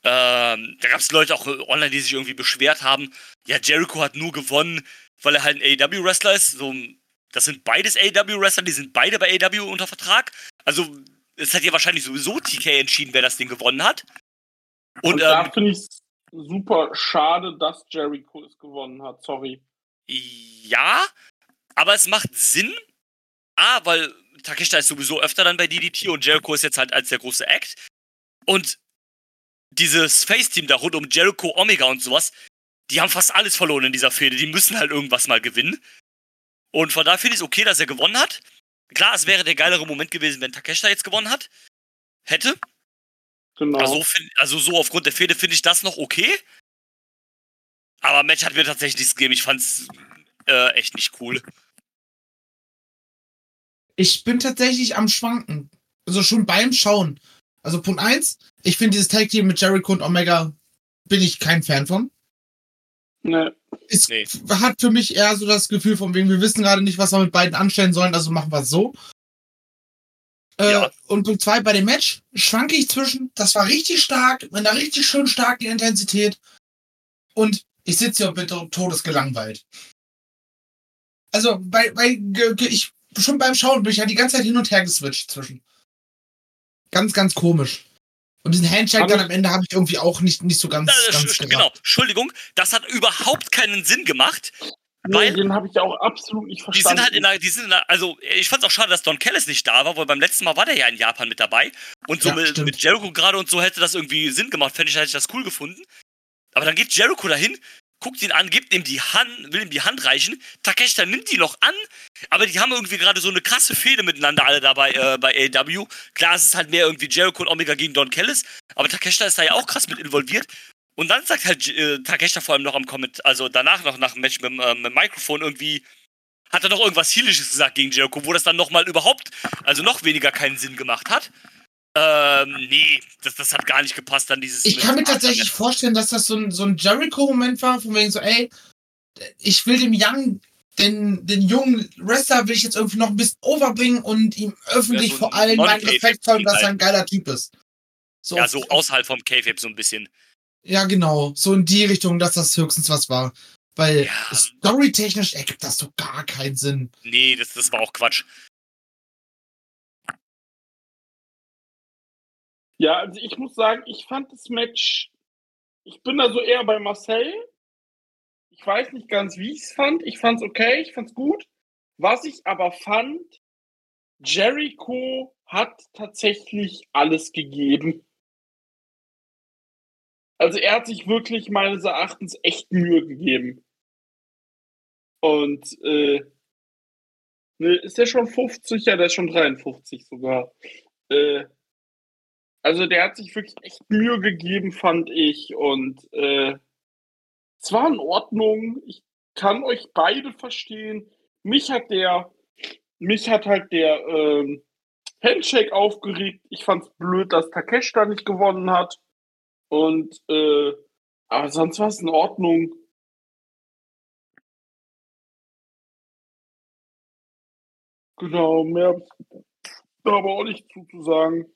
Speaker 3: Ähm, da gab es Leute auch äh, online, die sich irgendwie beschwert haben. Ja, Jericho hat nur gewonnen, weil er halt ein AW-Wrestler ist. So, das sind beides AW-Wrestler, die sind beide bei AW unter Vertrag. Also, es hat ja wahrscheinlich sowieso TK entschieden, wer das Ding gewonnen hat.
Speaker 4: Und,
Speaker 3: Und,
Speaker 4: da
Speaker 3: ähm,
Speaker 4: finde ich super schade, dass Jericho es gewonnen hat. Sorry.
Speaker 3: Ja, aber es macht Sinn. A, weil Takeshita ist sowieso öfter dann bei DDT und Jericho ist jetzt halt als der große Act. Und dieses Face-Team da rund um Jericho, Omega und sowas, die haben fast alles verloren in dieser Fehde. Die müssen halt irgendwas mal gewinnen. Und von daher finde ich es okay, dass er gewonnen hat. Klar, es wäre der geilere Moment gewesen, wenn Takeshita jetzt gewonnen hat. Hätte.
Speaker 4: Genau.
Speaker 3: Also, find, also so aufgrund der Fehde finde ich das noch okay. Aber Match hat mir tatsächlich nichts gegeben. Ich fand's äh, echt nicht cool.
Speaker 5: Ich bin tatsächlich am Schwanken. Also schon beim Schauen. Also Punkt eins, ich finde dieses Tag Team mit Jericho und Omega bin ich kein Fan von.
Speaker 4: ne.
Speaker 5: Es
Speaker 3: Nee.
Speaker 5: hat für mich eher so das Gefühl von wegen, wir wissen gerade nicht, was wir mit beiden anstellen sollen, also machen wir es so. Äh,
Speaker 3: Ja.
Speaker 5: Und Punkt zwei, bei dem Match schwanke ich zwischen, das war richtig stark, mit einer richtig schön starken Intensität. Und ich sitze hier und bin to- todesgelangweilt. Also, bei, bei, ich, schon beim Schauen bin ich ja die ganze Zeit hin und her geswitcht zwischen. Ganz, ganz komisch. Und diesen Handshake dann am Ende habe ich irgendwie auch nicht, nicht so ganz,
Speaker 3: Äh,
Speaker 5: ganz
Speaker 3: genau, Entschuldigung, das hat überhaupt keinen Sinn gemacht.
Speaker 4: Nee,
Speaker 3: Weil-
Speaker 4: den habe ich auch absolut nicht
Speaker 3: Die
Speaker 4: verstanden.
Speaker 3: sind halt in der, die sind in der, also ich fand's auch schade, dass Don Callis nicht da war, weil beim letzten Mal war der ja in Japan mit dabei. Und so
Speaker 5: Ja,
Speaker 3: mit, mit Jericho gerade und so hätte das irgendwie Sinn gemacht, fände ich, hätte ich das cool gefunden. Aber dann geht Jericho dahin, guckt ihn an, gibt ihm die Hand, will ihm die Hand reichen. Takeshita nimmt die noch an, aber die haben irgendwie gerade so eine krasse Fehde miteinander alle dabei äh, bei AEW. Klar, es ist halt mehr irgendwie Jericho und Omega gegen Don Callis, aber Takeshita ist da ja auch krass mit involviert. Und dann sagt halt äh, Takeshita vor allem noch am Comment, also danach noch nach dem Match mit, dem, äh, mit dem Mikrofon irgendwie, hat er noch irgendwas Heelisches gesagt gegen Jericho, wo das dann nochmal überhaupt, also noch weniger keinen Sinn gemacht hat. Ähm, nee, das, das hat gar nicht gepasst dann dieses.
Speaker 5: Ich kann mir tatsächlich vorstellen, dass das so ein, so ein Jericho-Moment war, von wegen so, ey, ich will dem Young, den, den jungen Wrestler will ich jetzt irgendwie noch ein bisschen overbringen und ihm öffentlich
Speaker 3: Ja, so
Speaker 5: vor allem meinen Respekt zollen, dass er ein geiler Typ ist. So,
Speaker 3: Ja, so außerhalb vom K-Fape so ein bisschen.
Speaker 5: ja, genau. So in die Richtung, dass das höchstens was war. Weil
Speaker 3: Ja.
Speaker 5: storytechnisch ergibt das doch gar keinen Sinn.
Speaker 3: Nee, das, das war auch Quatsch.
Speaker 4: Ja, also ich muss sagen, ich fand das Match, ich bin da so eher bei Marcel. Ich weiß nicht ganz, wie ich es fand. Ich fand es okay, ich fand es gut. Was ich aber fand, Jericho hat tatsächlich alles gegeben. Also er hat sich wirklich meines Erachtens echt Mühe gegeben. Und äh, ne, ist der schon 50? Ja, der ist schon 53 sogar. Äh, also der hat sich wirklich echt Mühe gegeben, fand ich. Und äh, es war in Ordnung. Ich kann euch beide verstehen. Mich hat der, mich hat halt der ähm, Handshake aufgeregt. Ich fand's blöd, dass Takeshita nicht gewonnen hat. Und äh, aber sonst war es in Ordnung. Genau, mehr hab ich da aber auch nicht zuzusagen.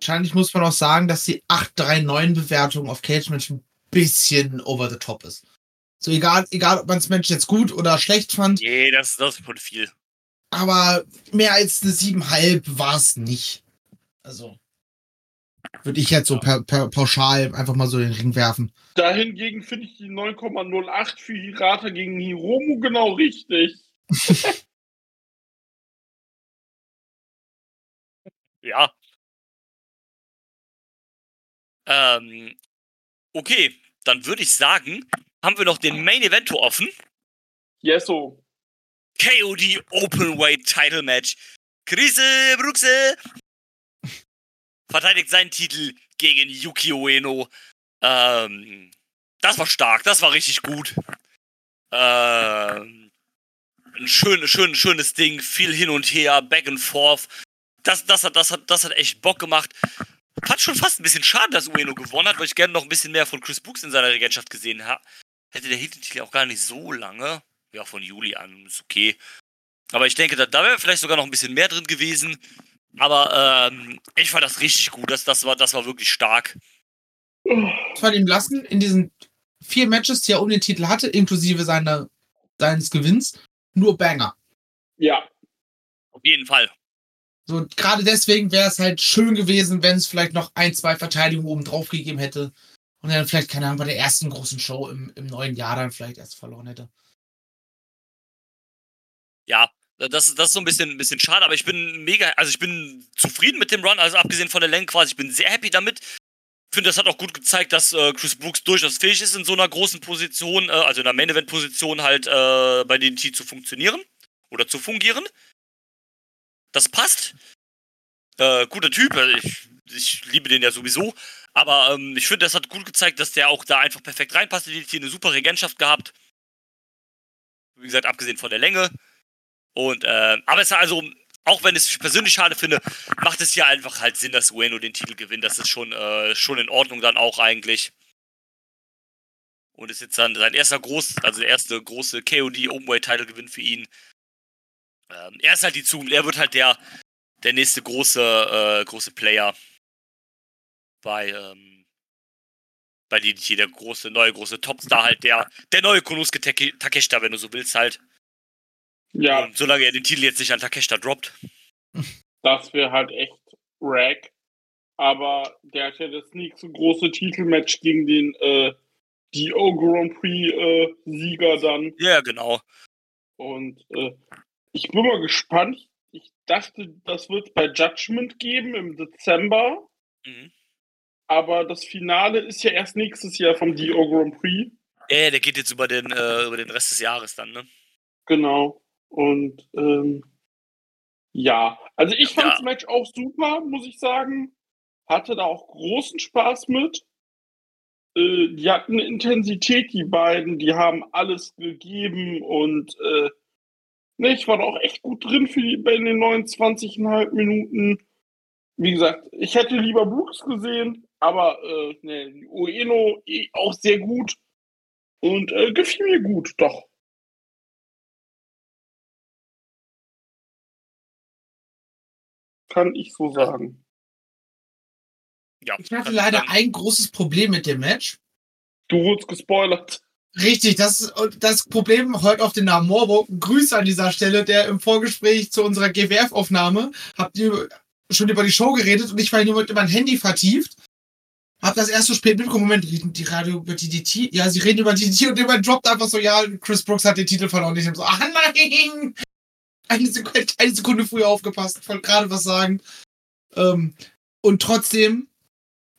Speaker 5: Wahrscheinlich muss man auch sagen, dass die 839-Bewertung auf Cage Match ein bisschen over the top ist. So egal, egal ob man das Match jetzt gut oder schlecht fand,
Speaker 3: Nee, das, das ist schon viel.
Speaker 5: aber mehr als eine 7,5 war es nicht. Also würde ich jetzt so per, per, pauschal einfach mal so in den Ring werfen.
Speaker 4: Dahingegen finde ich die 9,08 für Hirata gegen Hiromu genau richtig.
Speaker 3: Ja. Ähm, okay, dann würde ich sagen, haben wir noch den Main Event offen.
Speaker 4: Yeso.
Speaker 3: KOD Openweight Title Match. Krise Bruxe verteidigt seinen Titel gegen Yuki Ueno. Ähm, das war stark, das war richtig gut. Ähm, ein schön, schön, schönes Ding, viel hin und her, back and forth. Das, das, hat, das, hat, das hat echt Bock gemacht. Fand schon fast ein bisschen schade, dass Ueno gewonnen hat, weil ich gerne noch ein bisschen mehr von Chris Brooks in seiner Regentschaft gesehen habe. Hätte der Titeltitel auch gar nicht so lange. Ja, von Juli an, ist okay. Aber ich denke, da, da wäre vielleicht sogar noch ein bisschen mehr drin gewesen. Aber ähm, ich fand das richtig gut. Das, das, war, das war wirklich stark.
Speaker 5: Von ihm lassen in diesen vier Matches, die er um den Titel hatte, inklusive seiner, seines Gewinns, nur Banger.
Speaker 4: Ja.
Speaker 3: Auf jeden Fall.
Speaker 5: So, gerade deswegen wäre es halt schön gewesen, wenn es vielleicht noch ein, zwei Verteidigungen oben drauf gegeben hätte. Und dann vielleicht, keine Ahnung, bei der ersten großen Show im, im neuen Jahr dann vielleicht erst verloren hätte.
Speaker 3: Ja, das, das ist so ein bisschen, ein bisschen schade, aber ich bin mega, also ich bin zufrieden mit dem Run, also abgesehen von der Länge quasi, ich bin sehr happy damit. Ich finde, das hat auch gut gezeigt, dass äh, Chris Brooks durchaus fähig ist, in so einer großen Position, äh, also in einer Main-Event-Position halt äh, bei DDT zu funktionieren oder zu fungieren. Das passt. Äh, guter Typ, also ich, ich liebe den ja sowieso. Aber ähm, ich finde, das hat gut gezeigt, dass der auch da einfach perfekt reinpasst. Die DDT eine super Regentschaft gehabt. Wie gesagt, abgesehen von der Länge. Und, äh, aber es ist also, auch wenn ich es persönlich schade finde, macht es ja einfach halt Sinn, dass Ueno den Titel gewinnt. Das ist schon, äh, schon in Ordnung dann auch eigentlich. Und ist jetzt dann sein erster groß, also der erste große KOD Openweight Title Gewinn für ihn. Ähm, er ist halt die Zukunft, er wird halt der, der nächste große, äh, große Player bei, ähm, bei DDT, der große, neue große Topstar halt, der, der neue Konosuke Take- Takeshita, wenn du so willst halt.
Speaker 4: Ja,
Speaker 3: Und solange er den Titel jetzt nicht an Takeshita droppt.
Speaker 4: das wäre halt echt Rag. Aber der hat ja das nächste große Titelmatch gegen den äh, Dio Grand Prix äh, Sieger dann.
Speaker 3: Ja, genau.
Speaker 4: Und äh, ich bin mal gespannt. Ich dachte, das wird bei Judgment geben im Dezember.
Speaker 3: Mhm.
Speaker 4: Aber das Finale ist ja erst nächstes Jahr vom Dio Grand Prix.
Speaker 3: Ja, der geht jetzt über den, äh, über den Rest des Jahres dann, ne?
Speaker 4: Genau. Und ähm, ja, also ich fand
Speaker 3: Ja.
Speaker 4: das Match auch super, muss ich sagen. Hatte da auch großen Spaß mit. Äh, die hatten eine Intensität, die beiden, die haben alles gegeben und äh, ne, ich war da auch echt gut drin für die, bei den 29,5 Minuten. Wie gesagt, ich hätte lieber Brooks gesehen, aber äh, ne, Ueno eh auch sehr gut und äh, gefiel mir gut, doch. Kann ich so sagen.
Speaker 3: Ja.
Speaker 5: Ich hatte leider ein großes Problem mit dem Match.
Speaker 4: Du wurdest gespoilert.
Speaker 5: Richtig, das das Problem heute auf den Namen Morbo. Grüße an dieser Stelle, der im Vorgespräch zu unserer GWF-Aufnahme habt ihr schon über die Show geredet und ich war nur mit mein Handy vertieft. Hab das erst so spät mitbekommen. Moment, reden die Radio über DDT? Ja, sie reden über DDT und jemand droppt einfach so, ja, Chris Brooks hat den Titel verloren. Ich hab so, ah nein! Eine Sekunde, eine Sekunde früher aufgepasst. Ich wollte gerade was sagen. Ähm, und trotzdem,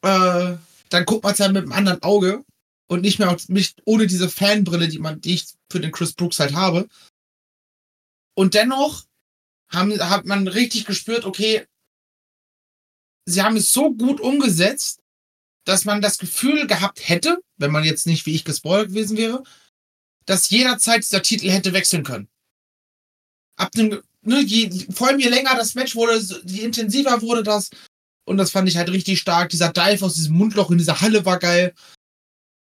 Speaker 5: äh, dann guckt man es ja mit einem anderen Auge und nicht mehr mich ohne diese Fanbrille, die man, die ich für den Chris Brooks halt habe. Und dennoch haben, hat man richtig gespürt, okay, sie haben es so gut umgesetzt, dass man das Gefühl gehabt hätte, wenn man jetzt nicht wie ich gespoilert gewesen wäre, dass jederzeit dieser Titel hätte wechseln können. Ab dem, ne, je, vor allem je länger das Match wurde, je intensiver wurde das. Und das fand ich halt richtig stark. Dieser Dive aus diesem Mundloch in dieser Halle war geil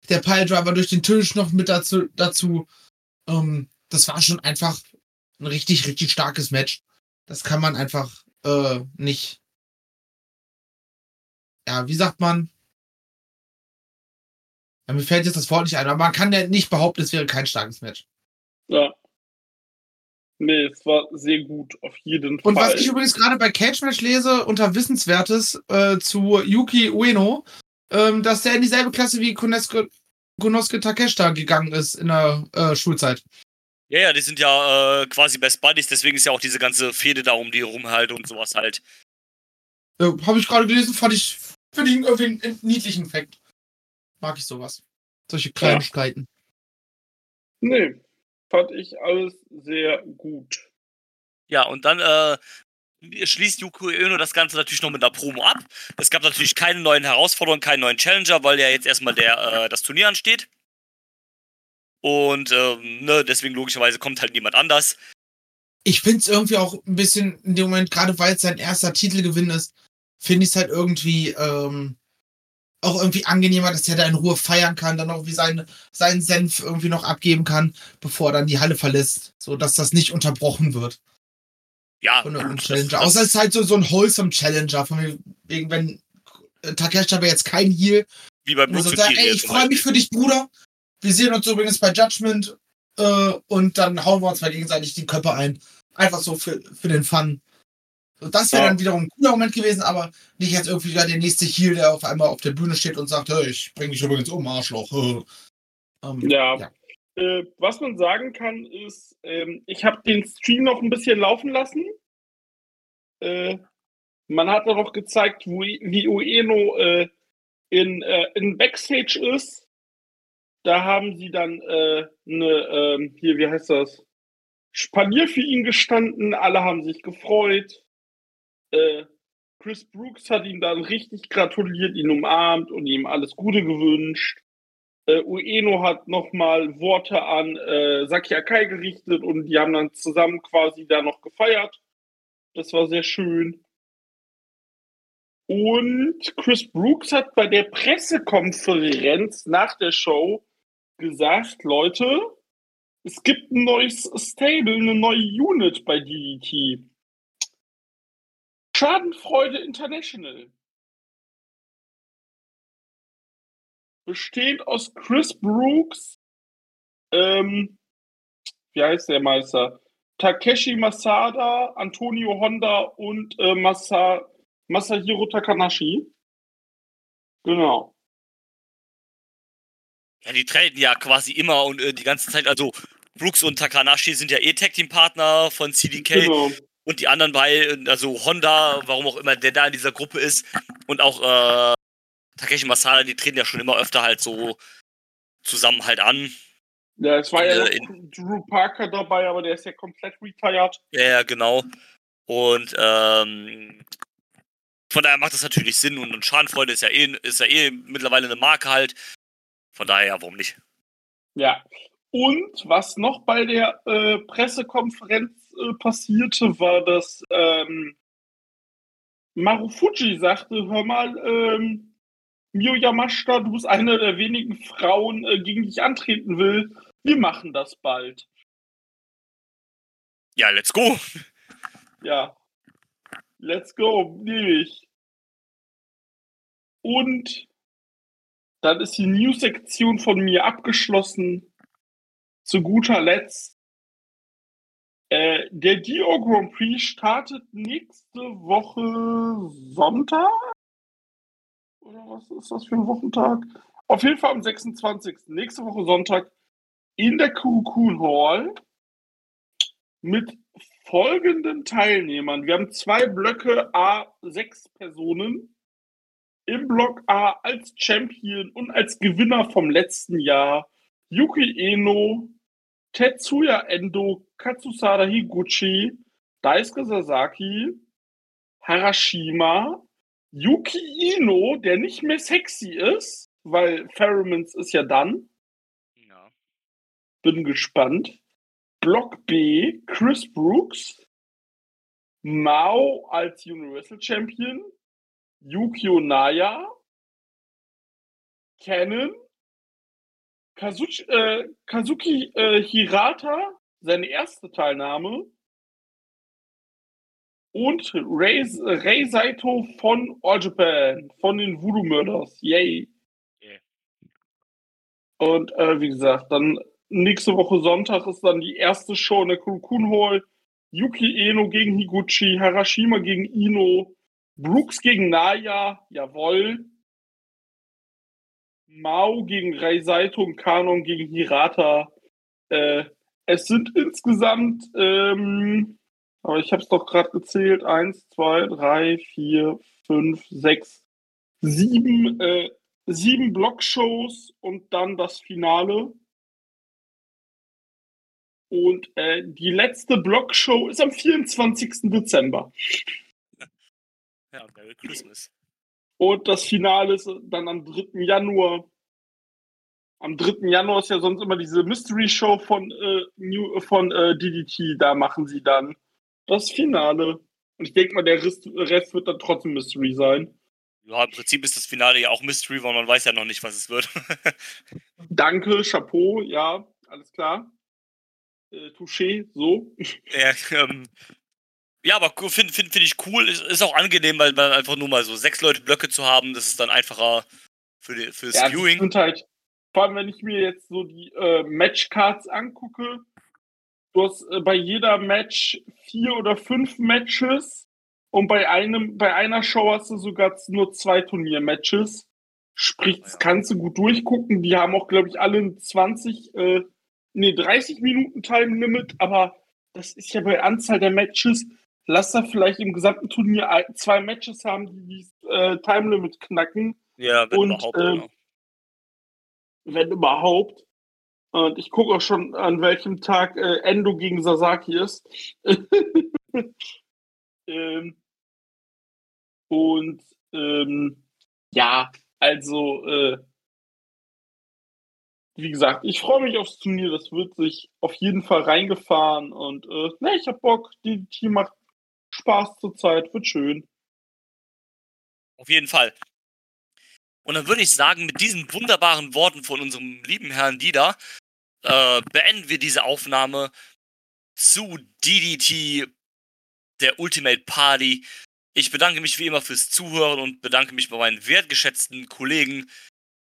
Speaker 5: der Piledriver durch den Tisch noch mit dazu. dazu. Ähm, das war schon einfach ein richtig, richtig starkes Match. Das kann man einfach äh, nicht. Ja, wie sagt man? Ja, mir fällt jetzt das Wort nicht ein, aber man kann ja nicht behaupten, es wäre kein starkes Match.
Speaker 4: Ja. Nee, es war sehr gut, auf jeden
Speaker 5: Und
Speaker 4: Fall.
Speaker 5: was ich übrigens gerade bei Cage Match lese, unter Wissenswertes äh, zu Yuki Ueno, ähm, dass der in dieselbe Klasse wie Konosuke, Konosuke Takeshita gegangen ist in der äh, Schulzeit.
Speaker 3: Ja, ja, die sind ja äh, quasi Best Buddies, deswegen ist ja auch diese ganze Fehde da um die herum halt und sowas halt.
Speaker 5: Äh, Habe ich gerade gelesen, fand ich, finde ich irgendwie einen, einen niedlichen Fact. Mag ich sowas. Solche Kleinigkeiten.
Speaker 4: Nee, fand ich alles sehr gut.
Speaker 3: Ja, und dann äh, schließt Yuko Ueno das Ganze natürlich noch mit einer Promo ab. Es gab natürlich keine neuen Herausforderungen, keinen neuen Challenger, weil ja jetzt erstmal der, äh, das Turnier ansteht. Und ähm, ne, deswegen logischerweise kommt halt niemand anders.
Speaker 5: Ich finde es irgendwie auch ein bisschen in dem Moment, gerade weil es sein erster Titelgewinn ist, finde ich es halt irgendwie ähm, auch irgendwie angenehmer, dass er da in Ruhe feiern kann, dann auch wie seinen, Senf irgendwie noch abgeben kann, bevor er dann die Halle verlässt, so dass das nicht unterbrochen wird
Speaker 3: Ja,
Speaker 5: von irgendeinem
Speaker 3: das-
Speaker 5: Challenger.
Speaker 3: das-
Speaker 5: Außer es ist halt so, so ein wholesome Challenger, von wegen, wenn Takeshi aber jetzt kein Heal
Speaker 3: wie bei
Speaker 5: Und
Speaker 3: und
Speaker 5: sagt, ey, ich freue mich für dich, Bruder. Wir sehen uns übrigens bei Judgment äh, und dann hauen wir uns mal gegenseitig die Köpfe ein. Einfach so für, für den Fun. Und das wäre
Speaker 4: Ja.
Speaker 5: dann wiederum ein cooler Moment gewesen, aber nicht jetzt irgendwie wieder der nächste Heel, der auf einmal auf der Bühne steht und sagt, hey, ich bring dich übrigens um, Arschloch. Ähm,
Speaker 4: Ja.
Speaker 5: Ja.
Speaker 4: Äh, was man sagen kann, ist, ähm, ich habe den Stream noch ein bisschen laufen lassen. Äh, man hat auch noch gezeigt, wo, wie Ueno äh, in, äh, in Backstage ist. Da haben sie dann äh, eine, ähm, hier, wie heißt das? Spalier für ihn gestanden, alle haben sich gefreut. Äh, Chris Brooks hat ihm dann richtig gratuliert, ihn umarmt und ihm alles Gute gewünscht. Äh, Ueno hat nochmal Worte an äh, Saki Akai gerichtet und die haben dann zusammen quasi da noch gefeiert. Das war sehr schön. Und Chris Brooks hat bei der Pressekonferenz nach der Show gesagt, Leute, es gibt ein neues Stable, eine neue Unit bei DDT. Schadenfreude International. Besteht aus Chris Brooks, ähm, wie heißt der Meister? Takeshi Masada, Antonio Honda und äh, Masa, Masahiro Takanashi. Genau.
Speaker 3: Ja, die treten ja quasi immer und äh, die ganze Zeit, also Brooks und Takanashi sind ja eh Tag Team Partner von CDK
Speaker 4: Genau.
Speaker 3: und die anderen beiden, also Honda, warum auch immer der da in dieser Gruppe ist und auch äh, Takeshi Masada, die treten ja schon immer öfter halt so zusammen halt an.
Speaker 4: Ja, es war ja
Speaker 3: Äh,
Speaker 4: Drew Parker dabei, aber der ist ja komplett retired.
Speaker 3: Ja, ja, genau. Und ähm, von daher macht das natürlich Sinn und, und Schadenfreude ist ja eh, ist ja eh mittlerweile eine Marke halt. Von daher, ja, warum nicht?
Speaker 4: Ja. Und was noch bei der äh, Pressekonferenz äh, passierte, war, dass ähm, Marufuji sagte, hör mal, ähm, Mio Yamashita, du bist eine der wenigen Frauen, äh, gegen die ich antreten will. Wir machen das bald.
Speaker 3: Ja, let's go.
Speaker 4: Ja. Let's go, nehme ich. Und dann ist die News-Sektion von mir abgeschlossen. Zu guter Letzt. Äh, der Dio Grand Prix startet nächste Woche Sonntag? Oder was ist das für ein Wochentag? Auf jeden Fall am 26. Nächste Woche Sonntag in der Kukun Hall mit folgenden Teilnehmern. Wir haben zwei Blöcke A, sechs Personen. Im Block A als Champion und als Gewinner vom letzten Jahr Yuki Eno, Tetsuya Endo, Katsusada Higuchi, Daisuke Sasaki, Harashima, Yuki Ino, der nicht mehr sexy ist, weil Pheromones ist ja dann.
Speaker 3: Ja.
Speaker 4: Bin gespannt. Block B, Chris Brooks, Mao als Universal Champion, Yukio Naya, Cannon, Kazuchi, äh, Kazuki äh, Hirata, seine erste Teilnahme, und Rei, Rei Saito von All Japan, von den Voodoo Murders. Yay.
Speaker 3: Yeah.
Speaker 4: Und äh, wie gesagt, dann nächste Woche Sonntag ist dann die erste Show in der Kurokun Hall. Yuki Eno gegen Higuchi, Harashima gegen Ino, Brooks gegen Naya, jawoll. Mao gegen Rei Saito und Kanon gegen Hirata. Äh, es sind insgesamt, ähm, aber ich habe es doch gerade gezählt, eins, zwei, drei, vier, fünf, sechs, sieben, äh, sieben Blockshows und dann das Finale. Und äh, die letzte Blockshow ist am 24. Dezember.
Speaker 3: Ja, Merry Christmas.
Speaker 4: Und das Finale ist dann am 3. Januar. Am 3. Januar ist ja sonst immer diese Mystery Show von, äh, New, von äh, DDT. Da machen sie dann das Finale. Und ich denke mal, der Rest, Rest wird dann trotzdem Mystery sein.
Speaker 3: Ja, im Prinzip ist das Finale ja auch Mystery, weil man weiß ja noch nicht, was es wird.
Speaker 4: Danke, Chapeau, ja, alles klar. Äh, Touché, so.
Speaker 3: ja, ähm, ja, aber finde find, find ich cool. Ist, ist auch angenehm, weil man einfach nur mal so sechs Leute Blöcke zu haben, das ist dann einfacher für die, fürs
Speaker 4: Ja,
Speaker 3: Viewing.
Speaker 4: halt, vor allem wenn ich mir jetzt so die äh, Matchcards angucke, du hast äh, bei jeder Match vier oder fünf Matches Und bei einem, bei einer Show hast du sogar nur zwei Turniermatches. Sprich, das kannst du gut durchgucken. Die haben auch, glaube ich, alle ein 20, äh, nee, 30 Minuten Time Limit, aber das ist ja bei Anzahl der Matches. Lass da vielleicht im gesamten Turnier zwei Matches haben, die das äh, Time Limit knacken,
Speaker 3: Ja, wenn
Speaker 4: Und,
Speaker 3: überhaupt. genau.
Speaker 4: wenn überhaupt. Und ich gucke auch schon, an welchem Tag äh, Endo gegen Sasaki ist. ähm, und ähm, ja, also äh, wie gesagt, ich freue mich aufs Turnier. Das wird sich auf jeden Fall reingefahren und äh, ne, ich hab Bock. Die Team macht Spaß zurzeit, wird schön.
Speaker 3: Auf jeden Fall. Und dann würde ich sagen, mit diesen wunderbaren Worten von unserem lieben Herrn Dieter äh, beenden wir diese Aufnahme zu DDT, der Ultimate Party. Ich bedanke mich wie immer fürs Zuhören und bedanke mich bei meinen wertgeschätzten Kollegen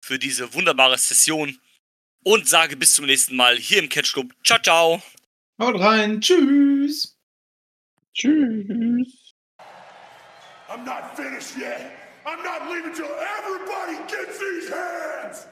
Speaker 3: für diese wunderbare Session und sage bis zum nächsten Mal hier im Catch Club. Ciao, ciao.
Speaker 5: Haut rein. Tschüss.
Speaker 4: Tschüss.
Speaker 2: I'm not finished yet. I'm not leaving till everybody gets these hands.